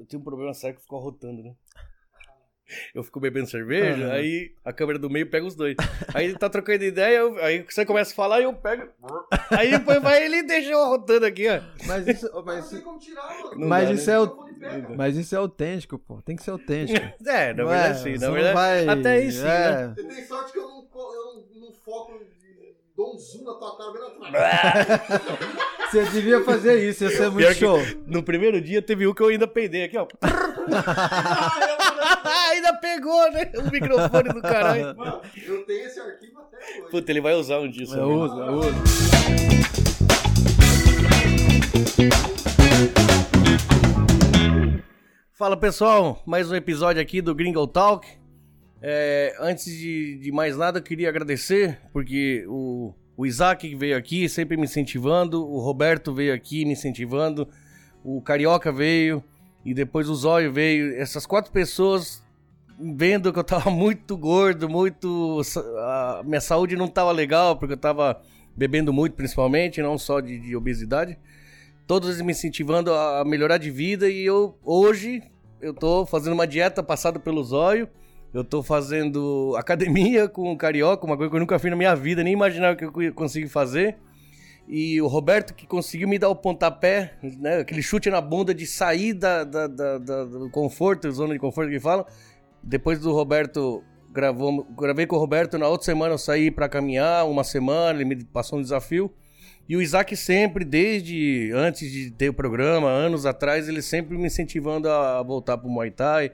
eu tenho um problema sério que ficou rotando, né? Eu fico bebendo cerveja, Aham. aí a câmera do meio pega os dois. Aí ele tá trocando ideia, eu- aí você começa a falar e eu pego. Aí depois vai ele deixa eu rotando aqui, ó. Mas isso, mas, Não tem como tirar, mas dá, isso né? é O mas isso é autêntico, pô. Tem que ser autêntico. É, na Não verdade é, sim. Na não verdade, vai- até aí sim, né? é. Você tem sorte que eu não, eu não, não foco e dou um zoom na tua cara bem atrás. Você devia fazer isso, ia ser muito Pior show. no primeiro dia teve um que eu ainda peidei aqui, ó. ainda pegou, né? O microfone do caralho. Mano, eu tenho esse arquivo até hoje. Puta, ele vai usar um dia. Eu sabe? uso, eu uso. Fala pessoal, mais um episódio aqui do Gringo Talk. É, antes de, de mais nada, eu queria agradecer, porque o, o Isaac veio aqui sempre me incentivando, o Roberto veio aqui me incentivando, o Carioca veio e depois o Zóio veio. Essas quatro pessoas vendo que eu tava muito gordo, muito. A minha saúde não tava legal, porque eu tava bebendo muito, principalmente, não só de, de obesidade todos me incentivando a melhorar de vida e eu hoje eu tô fazendo uma dieta passada pelo zóio. Eu tô fazendo academia com o carioca, uma coisa que eu nunca fiz na minha vida, nem imaginava que eu conseguir fazer. E o Roberto que conseguiu me dar o pontapé, né, aquele chute na bunda de sair da, da- da- da- do conforto, zona de conforto que falam. Depois do Roberto gravou, gravei com o Roberto na outra semana eu saí para caminhar uma semana, ele me passou um desafio. E o Isaac sempre, desde antes de ter o programa, anos atrás, ele sempre me incentivando a voltar pro Muay Thai.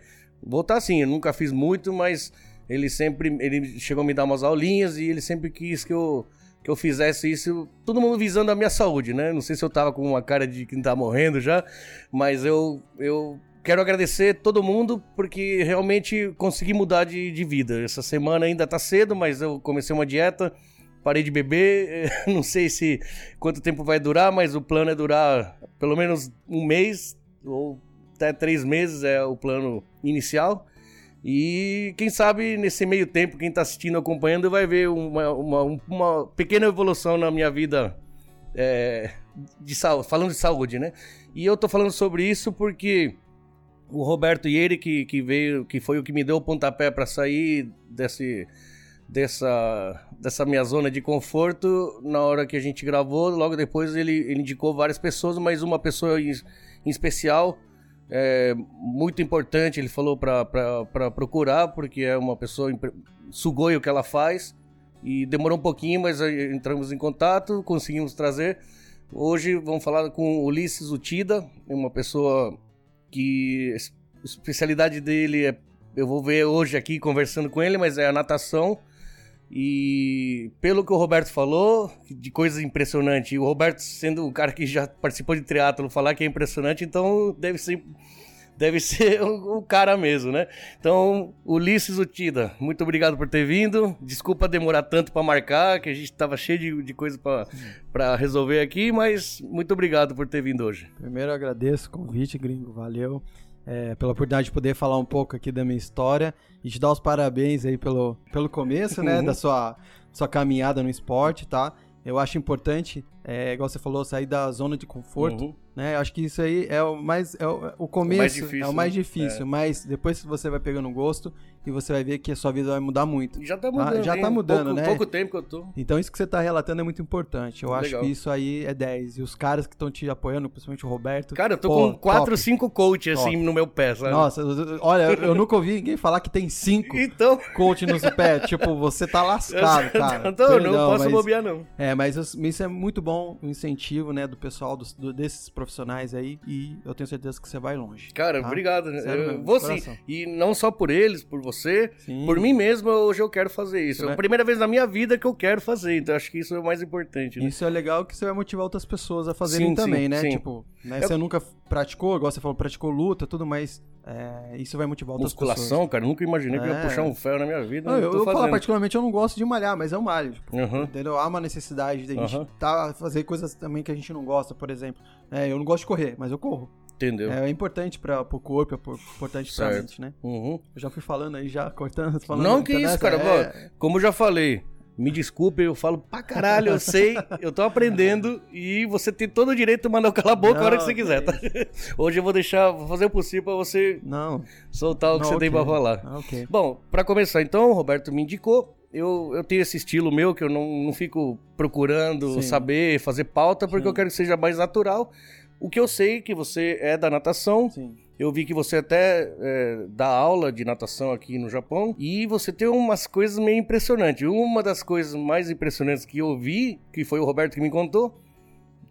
Voltar sim, eu nunca fiz muito, mas ele sempre ele chegou a me dar umas aulinhas e ele sempre quis que eu, que eu fizesse isso, todo mundo visando a minha saúde, né? Não sei se eu tava com uma cara de quem tá morrendo já, mas eu, eu quero agradecer todo mundo porque realmente consegui mudar de, de vida. Essa semana ainda tá cedo, mas eu comecei uma dieta parei de beber, não sei se quanto tempo vai durar, mas o plano é durar pelo menos um mês ou até três meses é o plano inicial. E quem sabe nesse meio tempo, quem está assistindo, acompanhando, vai ver uma, uma, uma pequena evolução na minha vida é, de saúde, falando de saúde, né? E eu tô falando sobre isso porque o Roberto Ieri, que, que veio, que foi o que me deu o pontapé para sair desse, dessa, dessa minha zona de conforto, na hora que a gente gravou, logo depois ele, ele indicou várias pessoas, mas uma pessoa em, em especial, é, muito importante, ele falou para procurar, porque é uma pessoa, sugoi o que ela faz, e demorou um pouquinho, mas entramos em contato, conseguimos trazer. Hoje vamos falar com Ulisses Utida, uma pessoa que a especialidade dele é eu vou ver hoje aqui conversando com ele, mas é a natação. E pelo que o Roberto falou, de coisas impressionantes, e o Roberto sendo um cara que já participou de triatlo, falar que é impressionante, então deve ser deve ser o, o cara mesmo, né? Então, Ulisses Utida, muito obrigado por ter vindo. Desculpa demorar tanto para marcar, que a gente tava cheio de, de coisa para resolver aqui, mas muito obrigado por ter vindo hoje. Primeiro agradeço o convite, gringo, valeu. É, pela oportunidade de poder falar um pouco aqui da minha história e te dar os parabéns aí pelo, pelo começo, né, Uhum. da sua, sua caminhada no esporte, tá? Eu acho importante, é, igual você falou, sair da zona de conforto, Uhum. Né? Acho que isso aí é o mais, é o, o começo, mais difícil, é o mais né? difícil, É. mas depois você vai pegando gosto e você vai ver que a sua vida vai mudar muito. Já tá mudando. já hein? tá mudando, pouco, né? Pouco tempo que eu tô. Então isso que você tá relatando é muito importante. Eu acho Legal. que isso aí é 10. E os caras que estão te apoiando, principalmente o Roberto. Cara, eu tô pô, com 4, top. 5 coaches assim Top. no meu pé, sabe? Nossa, olha, eu nunca ouvi ninguém falar que tem cinco Então, coach no pé. Tipo, você tá lascado, cara. então eu não Perdão, posso mas- bobear, não. É, mas isso é muito bom, o incentivo, né, do pessoal, do- desses profissionais aí. E eu tenho certeza que você vai longe. Cara, tá? obrigado. Sério Eu vou sim. E não só por eles, por você, Sim. por mim mesmo, hoje eu quero fazer isso. Você É a primeira vez na minha vida que eu quero fazer, então acho que isso é o mais importante, né? Isso é legal que você vai motivar outras pessoas a fazerem Sim, também, sim, né? sim. Tipo, né, Eu- você nunca praticou, igual você falou, praticou luta, tudo, mas é, isso vai motivar outras pessoas. Musculação, cara, nunca imaginei que eu ia É. puxar um ferro na minha vida. Não, eu eu, eu falo, particularmente, eu não gosto de malhar, mas eu malho. Tipo, Aham. Entendeu? Há uma necessidade de a gente Aham. tá, fazer coisas também que a gente não gosta, por exemplo. É, eu não gosto de correr, mas eu corro. Entendeu? É, é importante para o corpo, é por- importante pra Certo. mente, né? Uhum. Eu já fui falando aí, já cortando, falando. Não, que isso, nessa, cara. é- Como eu já falei, Me desculpe, eu falo pra caralho, eu sei, eu tô aprendendo e você tem todo o direito de mandar eu calar a boca a hora que você Não, quiser, tá? Hoje eu vou deixar, vou fazer o possível pra você Não. soltar o que não, você tem ok. pra falar. Ah, ok. Bom, pra começar então, o Roberto me indicou. Eu, eu tenho esse estilo meu que eu não, não fico procurando Sim. saber, fazer pauta, porque Sim. eu quero que seja mais natural. O que eu sei que você é da natação, Sim. eu vi que você até é, dá aula de natação aqui no Japão e você tem umas coisas meio impressionantes. Uma das coisas mais impressionantes que eu vi, que foi o Roberto que me contou,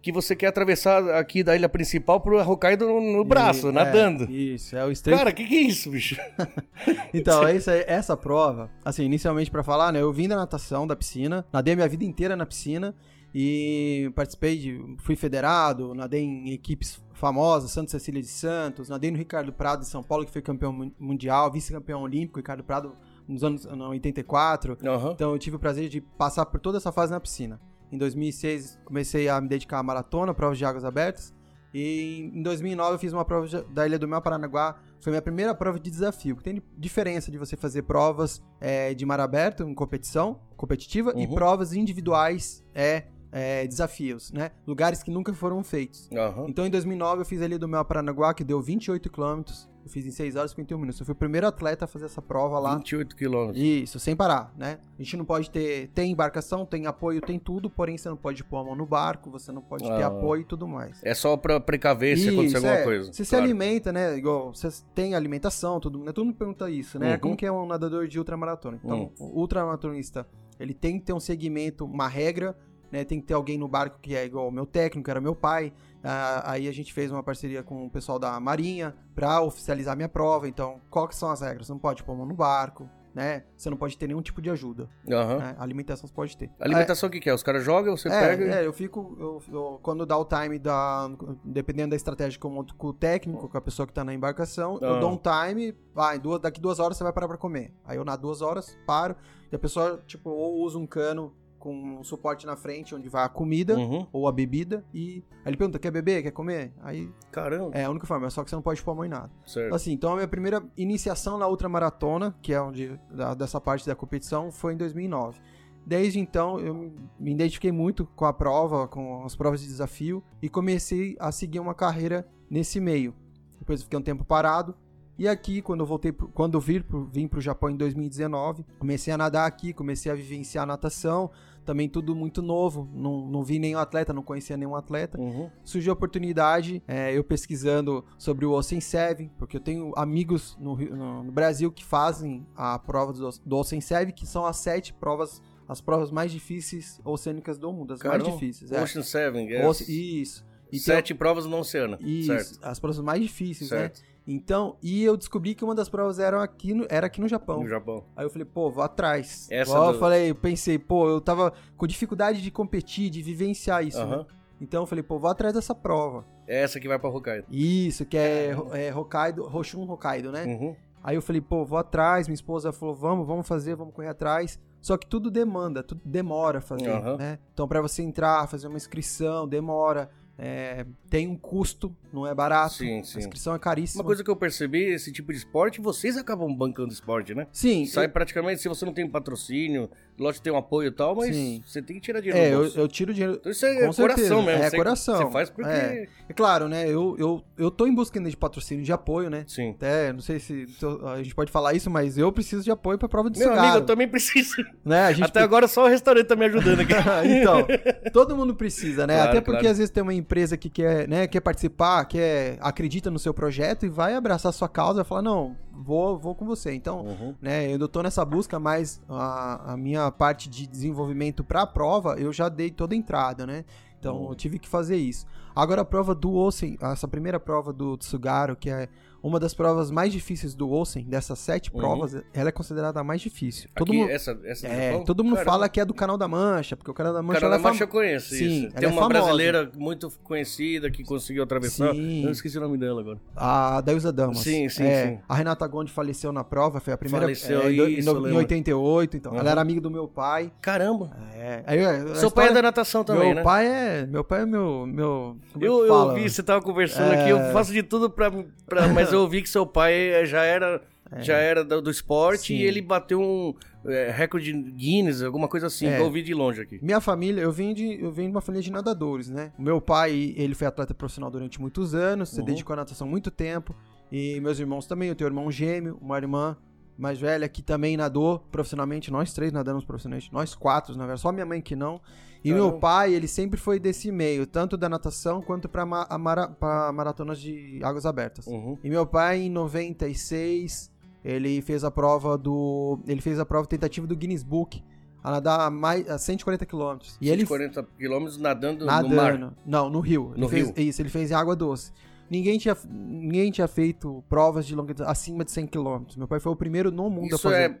que você quer atravessar aqui da ilha principal pro Hokkaido no, no braço, E- nadando. é, isso, é o Street Cara, que que é isso, bicho? Então, essa, essa prova, assim, inicialmente pra falar, né, eu vim da natação, da piscina, nadei minha vida inteira na piscina e participei de, fui federado, nadei em equipes famosas, Santa Cecília de Santos, nadei no Ricardo Prado de São Paulo, que foi campeão mun- mundial, vice-campeão olímpico, Ricardo Prado nos anos no 84. Aham. Então eu tive o prazer de passar por toda essa fase na piscina. Em 2006 comecei a me dedicar à maratona, provas de águas abertas. E em 2009 eu fiz uma prova da Ilha do Mel Paranaguá. Foi minha primeira prova de desafio. Tem diferença de você fazer provas é, de mar aberto em competição competitiva e Uhum. provas individuais é, é, desafios, né? Lugares que nunca foram feitos. Aham. Então em 2009 eu fiz a Ilha do Mel Paranaguá, que deu 28 quilômetros. Eu fiz em 6 horas e 51 minutos. Eu fui o primeiro atleta a fazer essa prova lá. 28 quilômetros. Isso, sem parar, né? A gente não pode ter. Tem embarcação, tem apoio, tem tudo, porém você não pode pôr a mão no barco, você não pode ter Ah. apoio e tudo mais. É só pra precaver se acontecer alguma é. coisa. Você se claro. alimenta, né? Igual, você tem alimentação, tudo, né? Todo mundo pergunta isso, né? Uhum. Como que é um nadador de ultramaratona? Então, o ultramaratonista, ele tem que ter um segmento, uma regra, né? Tem que ter alguém no barco que é igual o meu técnico, era meu pai. Ah, aí a gente fez uma parceria com o pessoal da Marinha pra oficializar minha prova. Então, quais que são as regras? Você não pode pôr mão no barco, né? Você não pode ter nenhum tipo de ajuda. Aham. né? Alimentação você pode ter. Alimentação o que, que é? Os caras jogam, você É, pega. e- é, eu fico. eu- eu- quando dá o time da. Dependendo da estratégia que eu monto com o técnico, com a pessoa que tá na embarcação, Ah. eu dou um time, vai, duas, daqui duas horas você vai parar pra comer. Aí eu na duas horas, paro, e a pessoa, tipo, ou usa um cano com um suporte na frente onde vai a comida. Uhum. Ou a bebida, e aí ele pergunta: quer beber? Quer comer? Aí Caramba. é a única forma, só que você não pode pôr a mão em nada. Certo. Assim, então a minha primeira iniciação na ultramaratona, que é onde da- dessa parte da competição, foi em 2009. Desde então eu me- me identifiquei muito com a prova, com as provas de desafio e comecei a seguir uma carreira nesse meio. Depois eu fiquei um tempo parado e aqui quando eu voltei, pro- quando eu vim pro, vim pro Japão em 2019, comecei a nadar aqui, comecei a vivenciar a natação, também tudo muito novo, não, não vi nenhum atleta, não conhecia nenhum atleta Uhum. surgiu a oportunidade, é, eu pesquisando sobre o Ocean Seven, porque eu tenho amigos no, no- no Brasil que fazem a prova do, do Ocean Seven, que são as sete provas, as provas mais difíceis oceânicas do mundo, as mais Caramba. difíceis. É. Ocean Seven, é. Oce- Isso. E tem- Sete provas no oceano. Isso, Certo. as provas mais difíceis, Certo. né? Então, e eu descobri que uma das provas era aqui no, era aqui no Japão. No Japão. Aí eu falei, pô, vou atrás. Essa Ó, Eu do- falei, eu pensei, pô, eu tava com dificuldade de competir, de vivenciar isso, Aham. né? Então eu falei, pô, vou atrás dessa prova. É essa que vai pra Hokkaido. Isso, que é, é Hokkaido, Hoshun Hokkaido, né? Uhum. Aí eu falei, pô, vou atrás, minha esposa falou, vamos, vamos fazer, vamos correr atrás. Só que tudo demanda, tudo demora fazer, Aham. né? Então pra você entrar, fazer uma inscrição, demora, é, tem um custo, não é barato. Sim, sim. A inscrição é caríssima. Uma coisa que eu percebi, esse tipo de esporte, vocês acabam bancando esporte, né? Sim, Sai praticamente, se você não tem patrocínio, lógico tem um apoio e tal, mas Sim. você tem que tirar dinheiro é, eu, eu tiro dinheiro. Então isso é Com coração certeza. mesmo. É você, coração. Você faz porque... É. É claro, né? Eu, eu, eu tô em busca ainda de patrocínio, de apoio, né? Sim. Até, não sei se eu- a gente pode falar isso, mas eu preciso de apoio pra prova de Meu cigarro. amigo, eu também preciso. né? Até agora só o restaurante tá me ajudando aqui. então, todo mundo precisa, né? Claro, Até porque claro. às vezes tem uma empresa que quer, né, quer participar, quer acredita no seu projeto e vai abraçar a sua causa e falar, não, vou, vou com você. Então, Uhum. né, eu tô nessa busca, mas a, a minha parte de desenvolvimento pra prova, eu já dei toda a entrada, né? Então, Uhum. eu tive que fazer isso. Agora, a prova do Osen, essa primeira prova do Tsugaru, que é uma das provas mais difíceis do Osen, dessas sete Uhum. provas, ela é considerada a mais difícil. Todo Aqui, mundo, essa, essa é, todo mundo Caramba. fala que é do Canal da Mancha, porque o Canal da O Mancha Canal ela da é fam- Mancha eu conheço, Sim, Tem é uma famosa. brasileira muito conhecida que conseguiu atravessar. Sim. Eu esqueci o nome dela agora. A Dailza Damas. Sim, sim, É, sim. A Renata Gondi faleceu na prova, foi a primeira. Faleceu, é, isso, no- em lembro. 88, então. Uhum. Ela era amiga do meu pai. Caramba. É. Aí, a Seu história- pai é da natação também, meu né? pai é. Meu pai é meu. meu é Eu, eu fala? ouvi, você tava conversando É. aqui, eu faço de tudo pra, pra. Mas eu ouvi que seu pai já era já era do, do esporte Sim. e ele bateu um é, recorde Guinness, alguma coisa assim, É. que eu ouvi de longe aqui. Minha família, eu vim, de, eu vim de uma família de nadadores, né? Meu pai, ele foi atleta profissional durante muitos anos, se Uhum. dedicou à natação muito tempo. E meus irmãos também, eu tenho um irmão gêmeo, uma irmã mais velha que também nadou profissionalmente. Nós três nadamos profissionalmente, nós quatro, na verdade, só minha mãe que não. E Caramba. meu pai, ele sempre foi desse meio, tanto da natação quanto para mara, pra maratonas de águas abertas. Uhum. E meu pai, em 96, ele fez a prova do. Ele fez a prova tentativa do Guinness Book a nadar mais, a 140 quilômetros. E ele 140 quilômetros nadando no mar. nadando. Não, no rio. Ele No fez, rio. Isso, ele fez em água doce. Ninguém tinha, ninguém tinha feito provas de longa acima de 100 quilômetros. Meu pai foi o primeiro no mundo a Isso fazer. é.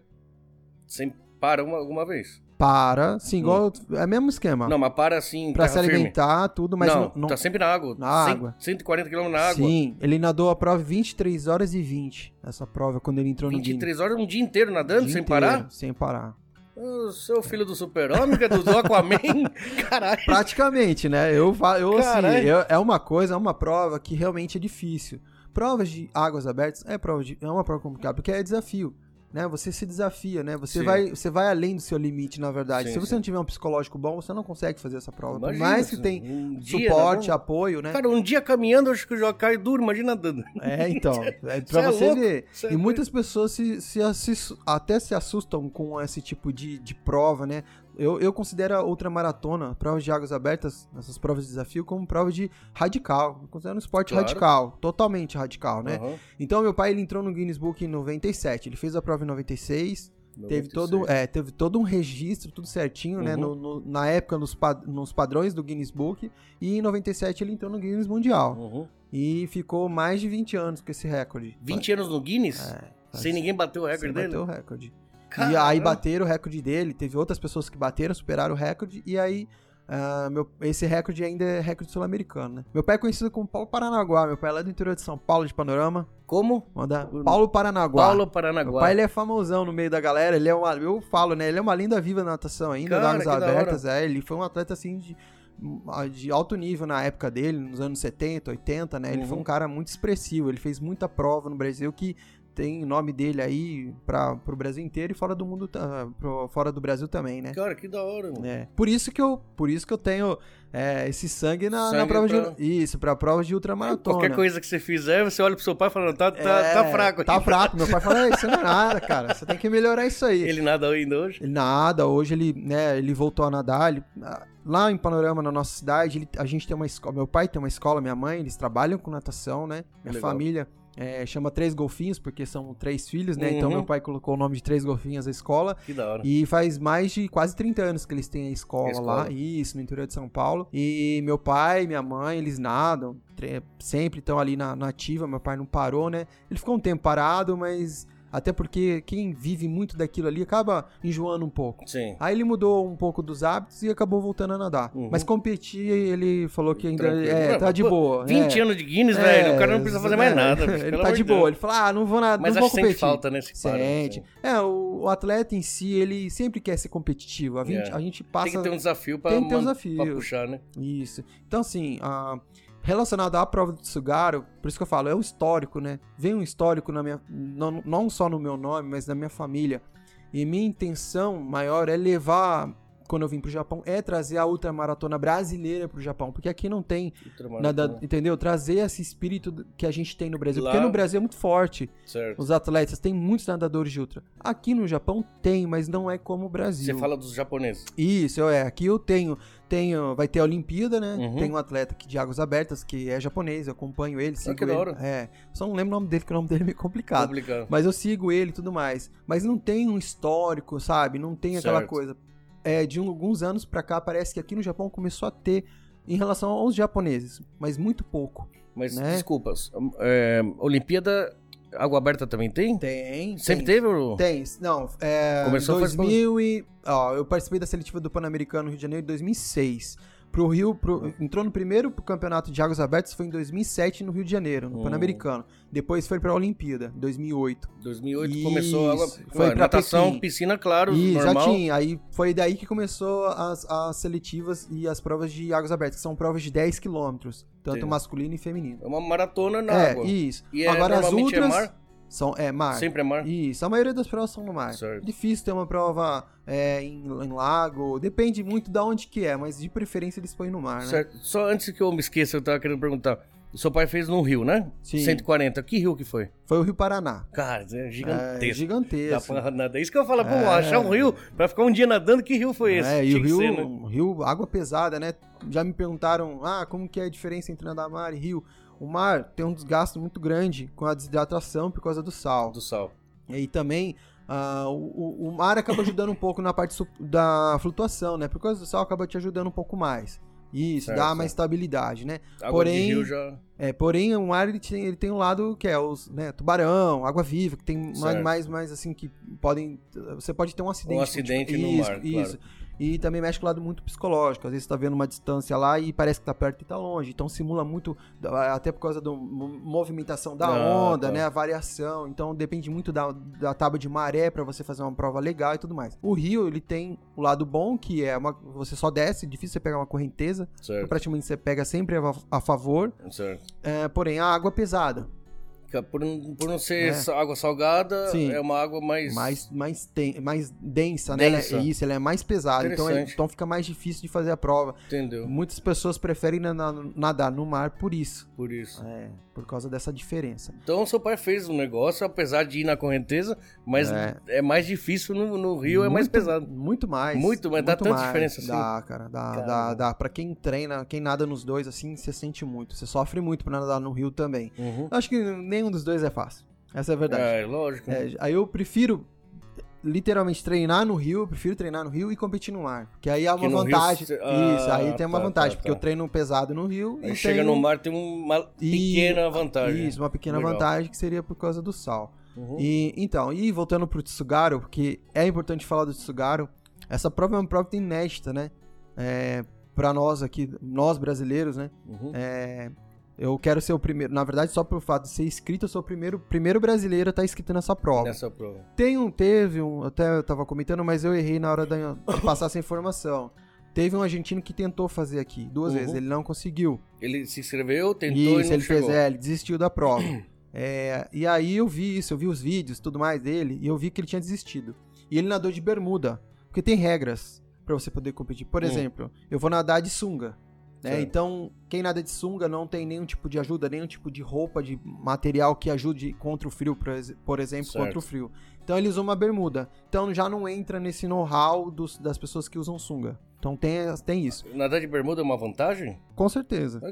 Sem para uma, alguma vez. Para, sim, igual. É o mesmo esquema. Não, mas para assim, pra se terra firme. alimentar, tudo, mas não, não. não- tá sempre na água. Na 100 água. 140 km na água. Sim, ele nadou a prova 23 horas e 20. Essa prova, quando ele entrou no Guinness. 23 horas, um dia inteiro nadando, Dia sem inteiro, parar? Sem parar. Ô, seu filho do super-homem, que é do Aquaman? Caralho. Praticamente, né? Eu, eu assim, eu- é uma coisa, é uma prova que realmente é difícil. Provas de águas abertas é, prova de, é uma prova complicada, porque é desafio. Né? Você se desafia, né? Você Sim. vai, você vai além do seu limite, na verdade. Sim, se você sim. não tiver um psicológico bom, você não consegue fazer essa prova. Por Imagina, mais que tem um dia suporte, nadando. apoio, né? Cara, um dia caminhando, acho que eu já caio duro, imagina nadando. É, então. É Cê pra é você louco, ver. cê é E muitas pessoas se, se, até se assustam com esse tipo de, de prova, né? Eu, eu considero a ultramaratona, provas de águas abertas, essas provas de desafio, como prova de radical. Eu considero um esporte Claro. radical, totalmente radical, né? Aham. Então, meu pai, ele entrou no Guinness Book em 97. Ele fez a prova em 96. Teve 96. todo, é, teve todo um registro, tudo certinho, né? Uhum. no- no- na época, nos, nos padrões do Guinness Book. E em 97 ele entrou no Guinness Mundial. Uhum. E ficou mais de 20 anos com esse recorde. 20 anos no Guinness? É, sem ninguém bater o sem recorde bater dele? o recorde. E Caramba. aí bateram o recorde dele, teve outras pessoas que bateram, superaram o recorde, e aí ah, meu, esse recorde ainda é recorde sul-americano, né? Meu pai é conhecido como Paulo Paranaguá, meu pai é lá do interior de São Paulo, de Panorama. Como? Manda Paulo Paranaguá. Paulo Meu Paranaguá. pai ele é famosão no meio da galera, ele é uma, eu falo, né? Ele é uma linda viva na natação ainda, Cara, das águas da abertas, é, ele foi um atleta assim de de alto nível na época dele, nos anos 70, 80, né? Ele Uhum. foi um cara muito expressivo, ele fez muita prova no Brasil que tem nome dele aí para pro Brasil inteiro e fora do mundo, pro- fora do Brasil também, né? Cara, que da hora, mano. É. Por isso que eu, por isso que eu tenho é, esse sangue na, na Sangue prova pra- de isso, para prova de ultramaratona. Qualquer coisa que você fizer, você olha pro seu pai e fala, tá, tá, É, tá fraco aqui. Tá fraco. Meu pai fala, "É, isso não é nada, cara. Você tem que melhorar isso aí. Ele nada ainda hoje? Ele nada, hoje ele, né, ele voltou a nadar. ele- lá em Panorama, na nossa cidade, ele- a gente tem uma escola. Meu pai tem uma escola, minha mãe, eles trabalham com natação, né? Minha Legal. família é, chama Três Golfinhos, porque são três filhos, né? Então Uhum. meu pai colocou o nome de Três Golfinhos na escola. Que da hora. E faz mais de quase 30 anos que eles têm a escola, A escola. lá, isso, no interior de São Paulo. E meu pai, minha mãe, eles nadam, sempre estão ali na, na ativa, meu pai não parou, né? Ele ficou um tempo parado, mas até porque quem vive muito daquilo ali acaba enjoando um pouco. Sim. Aí ele mudou um pouco dos hábitos e acabou voltando a nadar. Uhum. Mas competir, ele falou que ainda Tranquilo. é, Não, tá de boa. 20 é. anos de Guinness, É, velho. O cara não precisa fazer mais nada. Ele tá de Deus. boa. Ele fala, ah, não vou nada, Mas não vou acho que sente competir. falta, né? se Sente. assim. É, o, o atleta em si, ele sempre quer ser competitivo. A gente, É. a gente passa. Tem que ter um desafio pra, Tem que ter um desafio. pra puxar, né? Isso. Então, assim, ah, relacionado à prova do Sugaro, por isso que eu falo, é um histórico, né? Vem um histórico na minha. Não, não só no meu nome, mas na minha família. E minha intenção maior é levar. Quando eu vim pro Japão, é trazer a ultramaratona brasileira pro Japão. Porque aqui não tem nada, entendeu? Trazer esse espírito que a gente tem no Brasil. Lá- Porque no Brasil é muito forte. Certo. Os atletas, tem muitos nadadores de ultra. Aqui no Japão tem, mas não é como o Brasil. Você fala dos japoneses. Isso, é. Aqui eu tenho, tenho, vai ter a Olimpíada, né? Uhum. Tem um atleta aqui de águas abertas que é japonês, eu acompanho ele, sigo que da ele. É, só não lembro o nome dele, porque o nome dele é meio complicado. Complicado. Mas eu sigo ele e tudo mais. Mas não tem um histórico, sabe? Não tem aquela Certo. coisa. É, de alguns anos pra cá, parece que aqui no Japão começou a ter em relação aos japoneses, mas muito pouco. Mas, né? desculpas. é, Olimpíada, água aberta também tem? Tem. Sempre tem. teve? Ou... Tem, não, é. Começou faz 2000 e. Ó, eu participei da seletiva do Pan-Americano no Rio de Janeiro em 2006. Pro Rio, pro- entrou no primeiro campeonato de águas abertas, foi em 2007 no Rio de Janeiro, no Hum. Pan-Americano. Depois foi pra Olimpíada, em 2008. 2008 Isso, começou água. foi pra natação, Pequim. piscina, claro, E já normal. tinha, aí foi daí que começou as, as seletivas e as provas de águas abertas, que são provas de 10 quilômetros, tanto Entendi. masculino e feminino. É uma maratona na é, água. isso. E é, Agora as ultras. é mar? São, é, mar. Sempre é mar? Isso, a maioria das provas são no mar. Certo. Difícil ter uma prova é, em, em lago, depende muito da onde que é, mas de preferência eles põem no mar, né? Certo. Só antes que eu me esqueça, eu tava querendo perguntar. O seu pai fez no Rio, né? Sim. 140. Que rio que foi? Foi o Rio Paraná. Cara, é É gigantesco. Dá gigantesco. pra nadar. Isso que eu falar, pô, É. achar um rio pra ficar um dia nadando, que rio foi esse? É, e o rio, ser, né? rio, água pesada, né? Já me perguntaram, ah, como que é a diferença entre nadar mar e rio? O mar tem um desgaste muito grande com a desidratação por causa do sal. Do sal. E aí também, ah, o, o- mar acaba ajudando um pouco na parte da flutuação, né? Por causa do sal acaba te ajudando um pouco mais. Isso, Certo, dá mais estabilidade, né? Água Porém- de rio já... É, porém, o mar ele tem, ele tem um lado que é os né, tubarão, água viva, que tem Certo. animais mais assim que podem. Você pode ter um acidente. Um acidente tipo, no isso, mar, Isso. E também mexe com o lado muito psicológico. Às vezes você tá vendo uma distância lá e parece que tá perto e tá longe. Então simula muito, até por causa da movimentação da Ah, onda, tá. né? A variação. Então depende muito da, da tábua de maré pra você fazer uma prova legal e tudo mais. O rio, ele tem o lado bom, que é uma, você só desce, difícil você pegar uma correnteza. Então, Certo, praticamente você pega sempre a, a favor. certo. É, porém, a água pesada. Por, não- por não ser É. água salgada, Sim. é uma água mais... mais, mais, ten- mais densa, né? Ela é- Densa. isso, ela é mais pesada. Então, é- então fica mais difícil de fazer a prova. Entendeu? Muitas pessoas preferem na- na- nadar no mar por isso. Por isso. É, por causa dessa diferença. Então, seu pai fez um negócio, apesar de ir na correnteza, mas é, É. mais difícil no, no rio, é mais Muito- pesado. Muito mais. Muito, mas dá tanta mais. diferença assim? Dá, cara. Dá, Caramba. dá, dá. Pra quem treina, quem nada nos dois, assim, você sente muito. Você sofre muito pra nadar no rio também. Uhum. Acho que nenhum dos dois é fácil. Essa é a verdade. É, lógico. É, aí eu prefiro literalmente treinar no rio, eu prefiro treinar no rio e competir no mar. Porque aí há uma rio vantagem. cê- Ah, Isso, aí tem uma tá, vantagem, tá, porque tá. eu treino pesado no rio Aí e chega no mar, tem uma pequena vantagem. Isso, uma pequena Legal. vantagem que seria por causa do sal. Uhum. E então, e voltando pro Tsugaru, porque é importante falar do Tsugaru, essa prova é uma prova inédita, né? É, para nós aqui, nós brasileiros, né? Uhum. É, eu quero ser o primeiro, na verdade, só pelo fato de ser inscrito, eu sou o primeiro, primeiro brasileiro a estar inscrito nessa prova. Nessa prova. Tem um, teve um, até eu tava comentando, mas eu errei na hora da- de passar essa informação. Teve um argentino que tentou fazer aqui duas Uhum. vezes, ele não conseguiu. Ele se inscreveu, tentou Isso, e não ele chegou. fez, é, ele desistiu da prova. É, e aí eu vi isso, eu vi os vídeos tudo mais dele, e eu vi que ele tinha desistido. E ele nadou de bermuda, porque tem regras pra você poder competir. Por Hum. exemplo, eu vou nadar de sunga. Né? Então, quem nada de sunga não tem nenhum tipo de ajuda, nenhum tipo de roupa, de material que ajude contra o frio, por ex- por exemplo, Certo. contra o frio. Então, ele usou uma bermuda. Então, já não entra nesse know-how dos- das pessoas que usam sunga. Então, tem, tem isso. Nadar de bermuda é uma vantagem? Com certeza. Ah.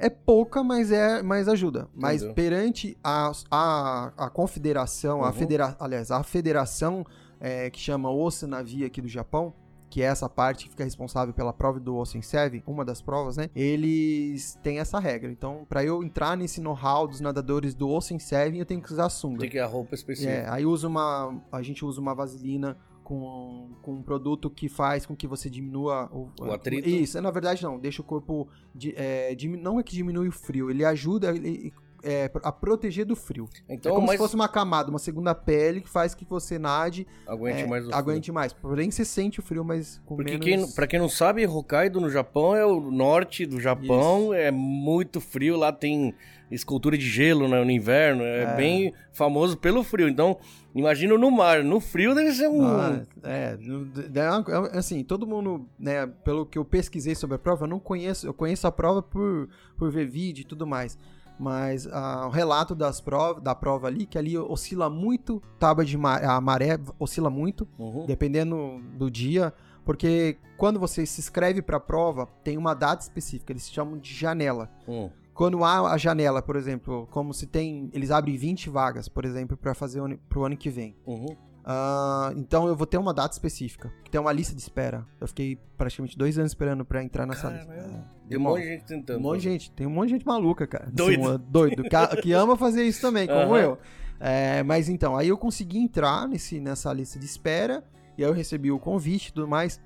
É, é pouca, mas é mas ajuda. Mas Entendeu. perante a, a, a confederação, a Uhum. federa, aliás, a federação é, que chama Oceanavia aqui do Japão, que é essa parte que fica responsável pela prova do Ocean Seven, uma das provas, né? Eles têm essa regra. Então, pra eu entrar nesse know-how dos nadadores do Ocean Seven, eu tenho que usar sunga. Tem que a roupa específica. É, aí usa uma, a gente usa uma vaselina com, com um produto que faz com que você diminua o, O atrito? Isso, na verdade não, deixa o corpo, di- é, não é que diminui o frio, ele ajuda ele- é, a proteger do frio. Então, é como mais se fosse uma camada, uma segunda pele que faz que você nade, aguente é, mais o frio. aguente mais. Porém você sente o frio, mas com Porque menos... quem, pra quem não sabe, Hokkaido no Japão é o norte do Japão, é muito frio, lá tem escultura de gelo né, no inverno, é, É. bem famoso pelo frio. Então, imagina no mar, no frio deve ser um... Ah, é, é, é, assim, todo mundo, né, pelo que eu pesquisei sobre a prova, eu não conheço, eu conheço a prova por, por ver vídeo e tudo mais. Mas ah, o relato das prova, da prova ali, que ali oscila muito, tábua de maré, a maré oscila muito, Uhum. dependendo do dia, porque quando você se inscreve para a prova, tem uma data específica, eles chamam de janela. Hum. Quando há a janela, por exemplo, como se tem, eles abrem 20 vagas, por exemplo, para fazer para o ano que vem. Uhum. Ah, então eu vou ter uma data específica, que tem uma lista de espera. Eu fiquei praticamente dois anos esperando pra entrar nessa Caramba. lista. É. Tem um monte de gente tentando. Um monte de gente, tem um monte de gente maluca, cara. Doido. Assim, doido, que, que ama fazer isso também, como Aham. eu. É, mas então, aí eu consegui entrar nesse, nessa lista de espera, e aí eu recebi o convite e tudo mais.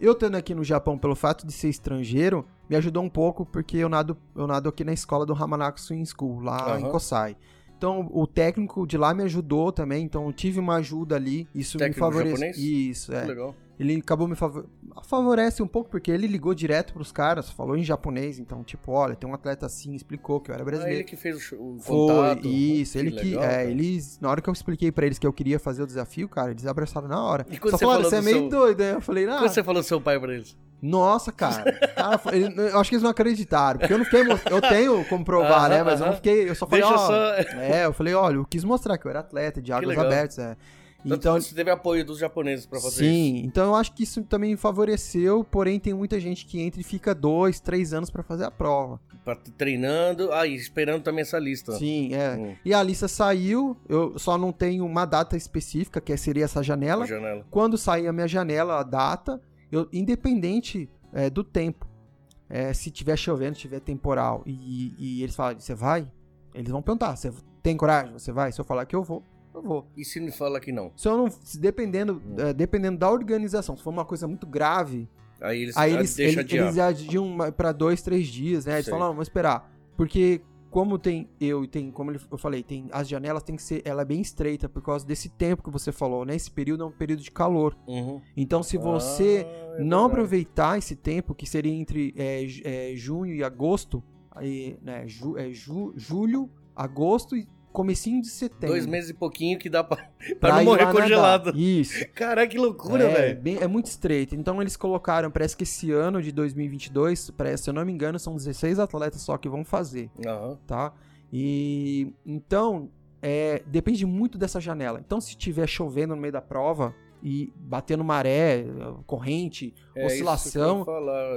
Eu estando aqui no Japão, pelo fato de ser estrangeiro, me ajudou um pouco, porque eu nado, eu nado aqui na escola do Hamanaku Swim School, lá em Aham. Kosai. Então, o técnico de lá me ajudou também, então eu tive uma ajuda ali, isso Técnico me favoreceu. japonês? Isso, é. legal. Ele acabou me favor... favorece um pouco, porque ele ligou direto pros caras, falou em japonês, então, tipo, olha, tem um atleta assim, explicou que eu era Ah, brasileiro. ele que fez o, o Foi, contato. isso, ele Que legal, é, cara. eles. Na hora que eu expliquei pra eles que eu queria fazer o desafio, cara, eles abraçaram na hora. E quando Só você falaram, falou você é meio seu- doido, né? Eu falei, ah, Quando você falou do seu pai pra eles? nossa, cara. cara foi- ele- eu acho que eles não acreditaram. Porque eu não fiquei. Eu tenho como provar, né? Mas eu não fiquei. Eu só falei, ó. só- É, eu falei, olha, eu quis mostrar que eu era atleta de águas abertas. É. Então, você teve apoio dos japoneses pra fazer isso. Sim, então eu acho que isso também favoreceu, porém tem muita gente que entra e fica dois, três anos pra fazer a prova. Pra, treinando, ah, e esperando também essa lista. Sim, é. Hum. E a lista saiu, eu só não tenho uma data específica, que seria essa janela. janela. Quando sair a minha janela, a data, eu, independente é, do tempo, é, se tiver chovendo, tiver temporal, e, e eles falam, você vai? Eles vão perguntar, você tem coragem? Você vai? Se eu falar que eu vou, eu vou. E se me fala que não? Se eu não, se dependendo, Hum. é, dependendo da organização, se for uma coisa muito grave, Aí eles, Aí eles, eles, adiar. eles adiam pra dois, três dias, né? Eles Sei. falam, não, vamos esperar. Porque como tem eu e tem, como eu falei, tem as janelas tem que ser, ela é bem estreita por causa desse tempo que você falou, né? Esse período é um período de calor. Uhum. Então, se você Ah, é não aproveitar esse tempo, que seria entre é, é, junho e agosto, aí, né? Ju, é, ju- julho, agosto e comecinho de setembro. Dois meses e pouquinho que dá pra, pra pra não morrer lá nadar. congelado. Isso. Caraca, que loucura, é, velho. é muito estreito. Então eles colocaram, parece que esse ano de 2022, parece, se eu não me engano, são 16 atletas só que vão fazer, Aham. tá? E então é, depende muito dessa janela. Então se estiver chovendo no meio da prova e batendo maré, corrente, É oscilação.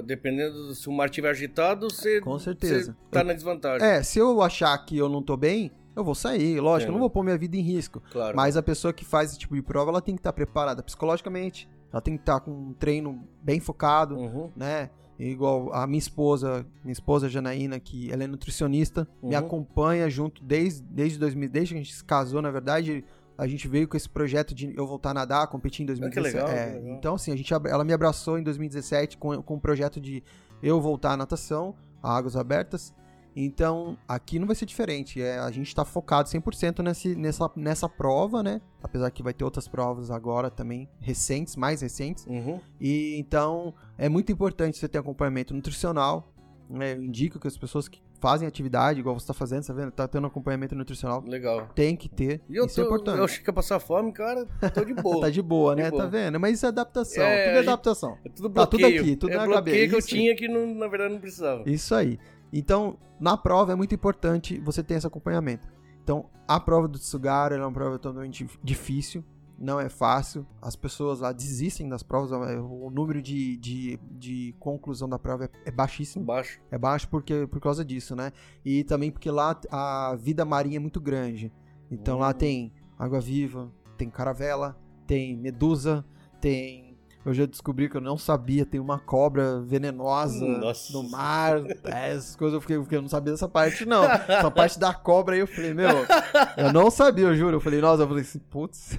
Dependendo do- se o mar estiver agitado, você, com certeza. você tá Eu- na desvantagem. é, se eu achar que eu não tô bem, eu vou sair, lógico, eu não vou pôr minha vida em risco. Claro. Mas a pessoa que faz esse tipo de prova, ela tem que estar preparada psicologicamente, ela tem que estar com um treino bem focado, Uhum. né? Igual a minha esposa, minha esposa Janaína, que ela é nutricionista, me Uhum. acompanha junto desde, desde 2000, desde que a gente se casou, na verdade, a gente veio com esse projeto de eu voltar a nadar, competir em 2017. legal, É, que legal. Então, assim, a gente, ela me abraçou em 2017 com, com o projeto de eu voltar à natação, a águas abertas. Então, aqui não vai ser diferente. É, a gente tá focado 100% nesse, nessa, nessa prova, né? Apesar que vai ter outras provas agora também, recentes, mais recentes. Uhum. E então é muito importante você ter acompanhamento nutricional. Né? Eu indico que as pessoas que fazem atividade, igual você está fazendo, tá vendo? Tá tendo acompanhamento nutricional, Legal. tem que ter. E eu Isso é tô, importante. eu achei que ia passar fome, cara, tô de boa. Tá de boa, De né? boa. Tá vendo? Mas isso é adaptação. É, tudo é adaptação. É tudo Tá tudo bloqueio. aqui, tudo é na bloqueio cabeça, que eu isso. tinha que não, na verdade não precisava. Isso aí. Então, na prova é muito importante você ter esse acompanhamento. Então, a prova do Tsugara ela é uma prova totalmente difícil, não é fácil. As pessoas lá desistem das provas, é, o número de, de, de conclusão da prova é, é baixíssimo. Baixo. É baixo porque, por causa disso, né? E também porque lá a vida marinha é muito grande. Então lá Hum. tem água-viva, tem caravela, tem medusa, tem. Eu já descobri que eu não sabia, tem uma cobra venenosa Nossa. no mar. É, essas coisas eu fiquei, porque eu não sabia dessa parte, não. Essa parte da cobra aí eu falei, meu, eu não sabia, eu juro. Eu falei, nossa, eu falei assim, putz,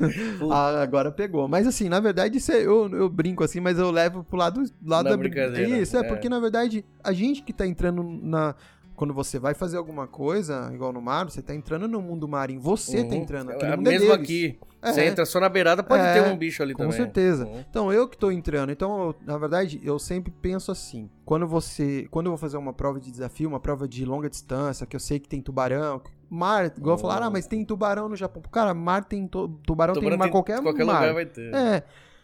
ah, agora pegou. Mas assim, na verdade, isso é- eu, eu brinco assim, mas eu levo pro lado, lado Na da brin- brincadeira, Isso, é, é. porque na verdade, a gente que tá entrando na. Quando você vai fazer alguma coisa, igual no mar, você tá entrando no mundo marinho. Você tá Uhum. entrando. É, Aquele mundo é Mesmo deles. aqui, É. você entra só na beirada, pode É, ter um bicho ali Com também. certeza. Uhum. Então, eu que tô entrando. Então, na verdade, eu sempre penso assim. Quando você. Quando eu vou fazer uma prova de desafio, uma prova de longa distância, que eu sei que tem tubarão. Mar, igual Uhum. falar, ah, mas tem tubarão no Japão. Cara, mar tem. To, tubarão, tem Tubarão em mar, qualquer, qualquer mar. lugar vai ter. É.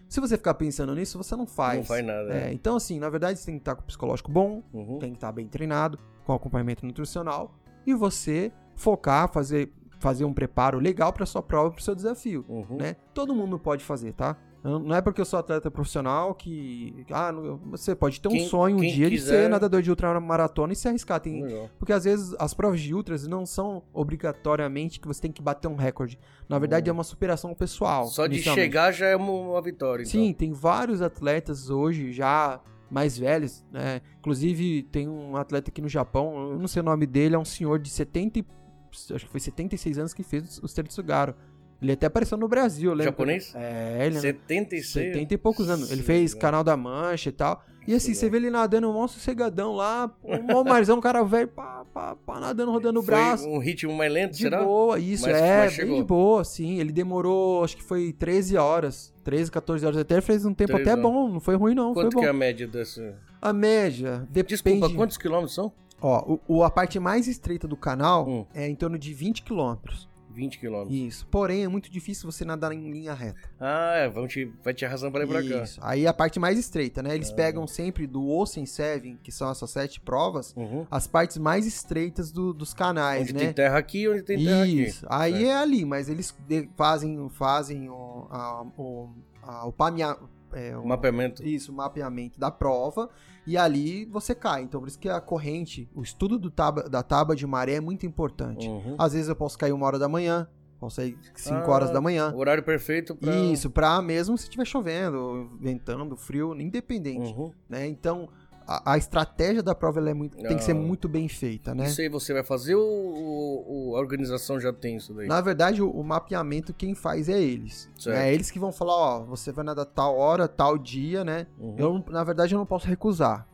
Se você ficar pensando nisso, você não faz. Não faz nada. É, então, assim, na verdade, você tem que estar com o psicológico bom, Uhum. tem que estar bem treinado, com acompanhamento nutricional, e você focar, fazer, fazer um preparo legal para sua prova, para o seu desafio Uhum. né? Todo mundo pode fazer, tá? Não é porque eu sou atleta profissional que. Ah, não- você pode ter um Quem- sonho um dia de quiser- ser nadador de ultramaratona e se arriscar. Tem, Legal. porque às vezes as provas de ultras não são obrigatoriamente que você tem que bater um recorde. Na verdade, é uma superação pessoal. Hum. Só de chegar já é uma, uma vitória. então. Sim, tem vários atletas hoje já mais velhos, né? Inclusive, tem um atleta aqui no Japão, eu não sei o nome dele, é um senhor de 70, e- acho que foi 76 anos que fez os Tetsugaro. Ele até apareceu no Brasil, lembra? Japonês? É, ele 76. 70 e poucos anos. Ele Sim, fez né? Canal da Mancha e tal. E assim, Legal. você vê ele nadando, um monstro sossegadão lá, mó marzão, um cara velho, pá, pá, pá, nadando, rodando o Foi braço. um ritmo mais lento, De será? boa, isso, Mas- é, mas bem de boa, sim. Ele demorou, acho que foi 13 horas, 13, 14 horas. Até fez um tempo 13 até horas. bom, não foi ruim não, Quanto foi que é a média dessa... A média, depende... Desculpa, quantos quilômetros são? Ó, o, o- a parte mais estreita do canal Hum. é em torno de 20 quilômetros. 20 quilômetros. Isso. Porém, é muito difícil você nadar em linha reta. Ah, é, vão te, vai te arrasando pra ir pra cá. Isso. Aí a parte mais estreita, né? Ah. Eles pegam sempre do Ocean Seven, que são essas sete provas, Uhum. as partes mais estreitas do- dos canais, Onde né? tem terra aqui, onde tem terra Isso. aqui. Aí Certo. é ali, mas eles fazem, fazem o, a- o, a- o pamea- é, o- Mapeamento. Isso, o mapeamento da prova. E ali você cai. Então, por isso que a corrente, o estudo do taba- da tábua de maré é muito importante. Uhum. Às vezes eu posso cair uma hora da manhã, posso sair 5 Ah, horas da manhã. O horário perfeito pra... Isso, pra mesmo se estiver chovendo, ventando, frio, independente, Uhum. né? Então, a, a estratégia da prova é muito, tem que ser Ah. muito bem feita, né? Isso aí você vai fazer ou, ou- ou a organização já tem isso daí? Na verdade, o, o mapeamento quem faz é eles. Certo. É eles que vão falar, ó, você vai nadar tal hora, tal dia, né? Uhum. Eu, na verdade, eu não posso recusar.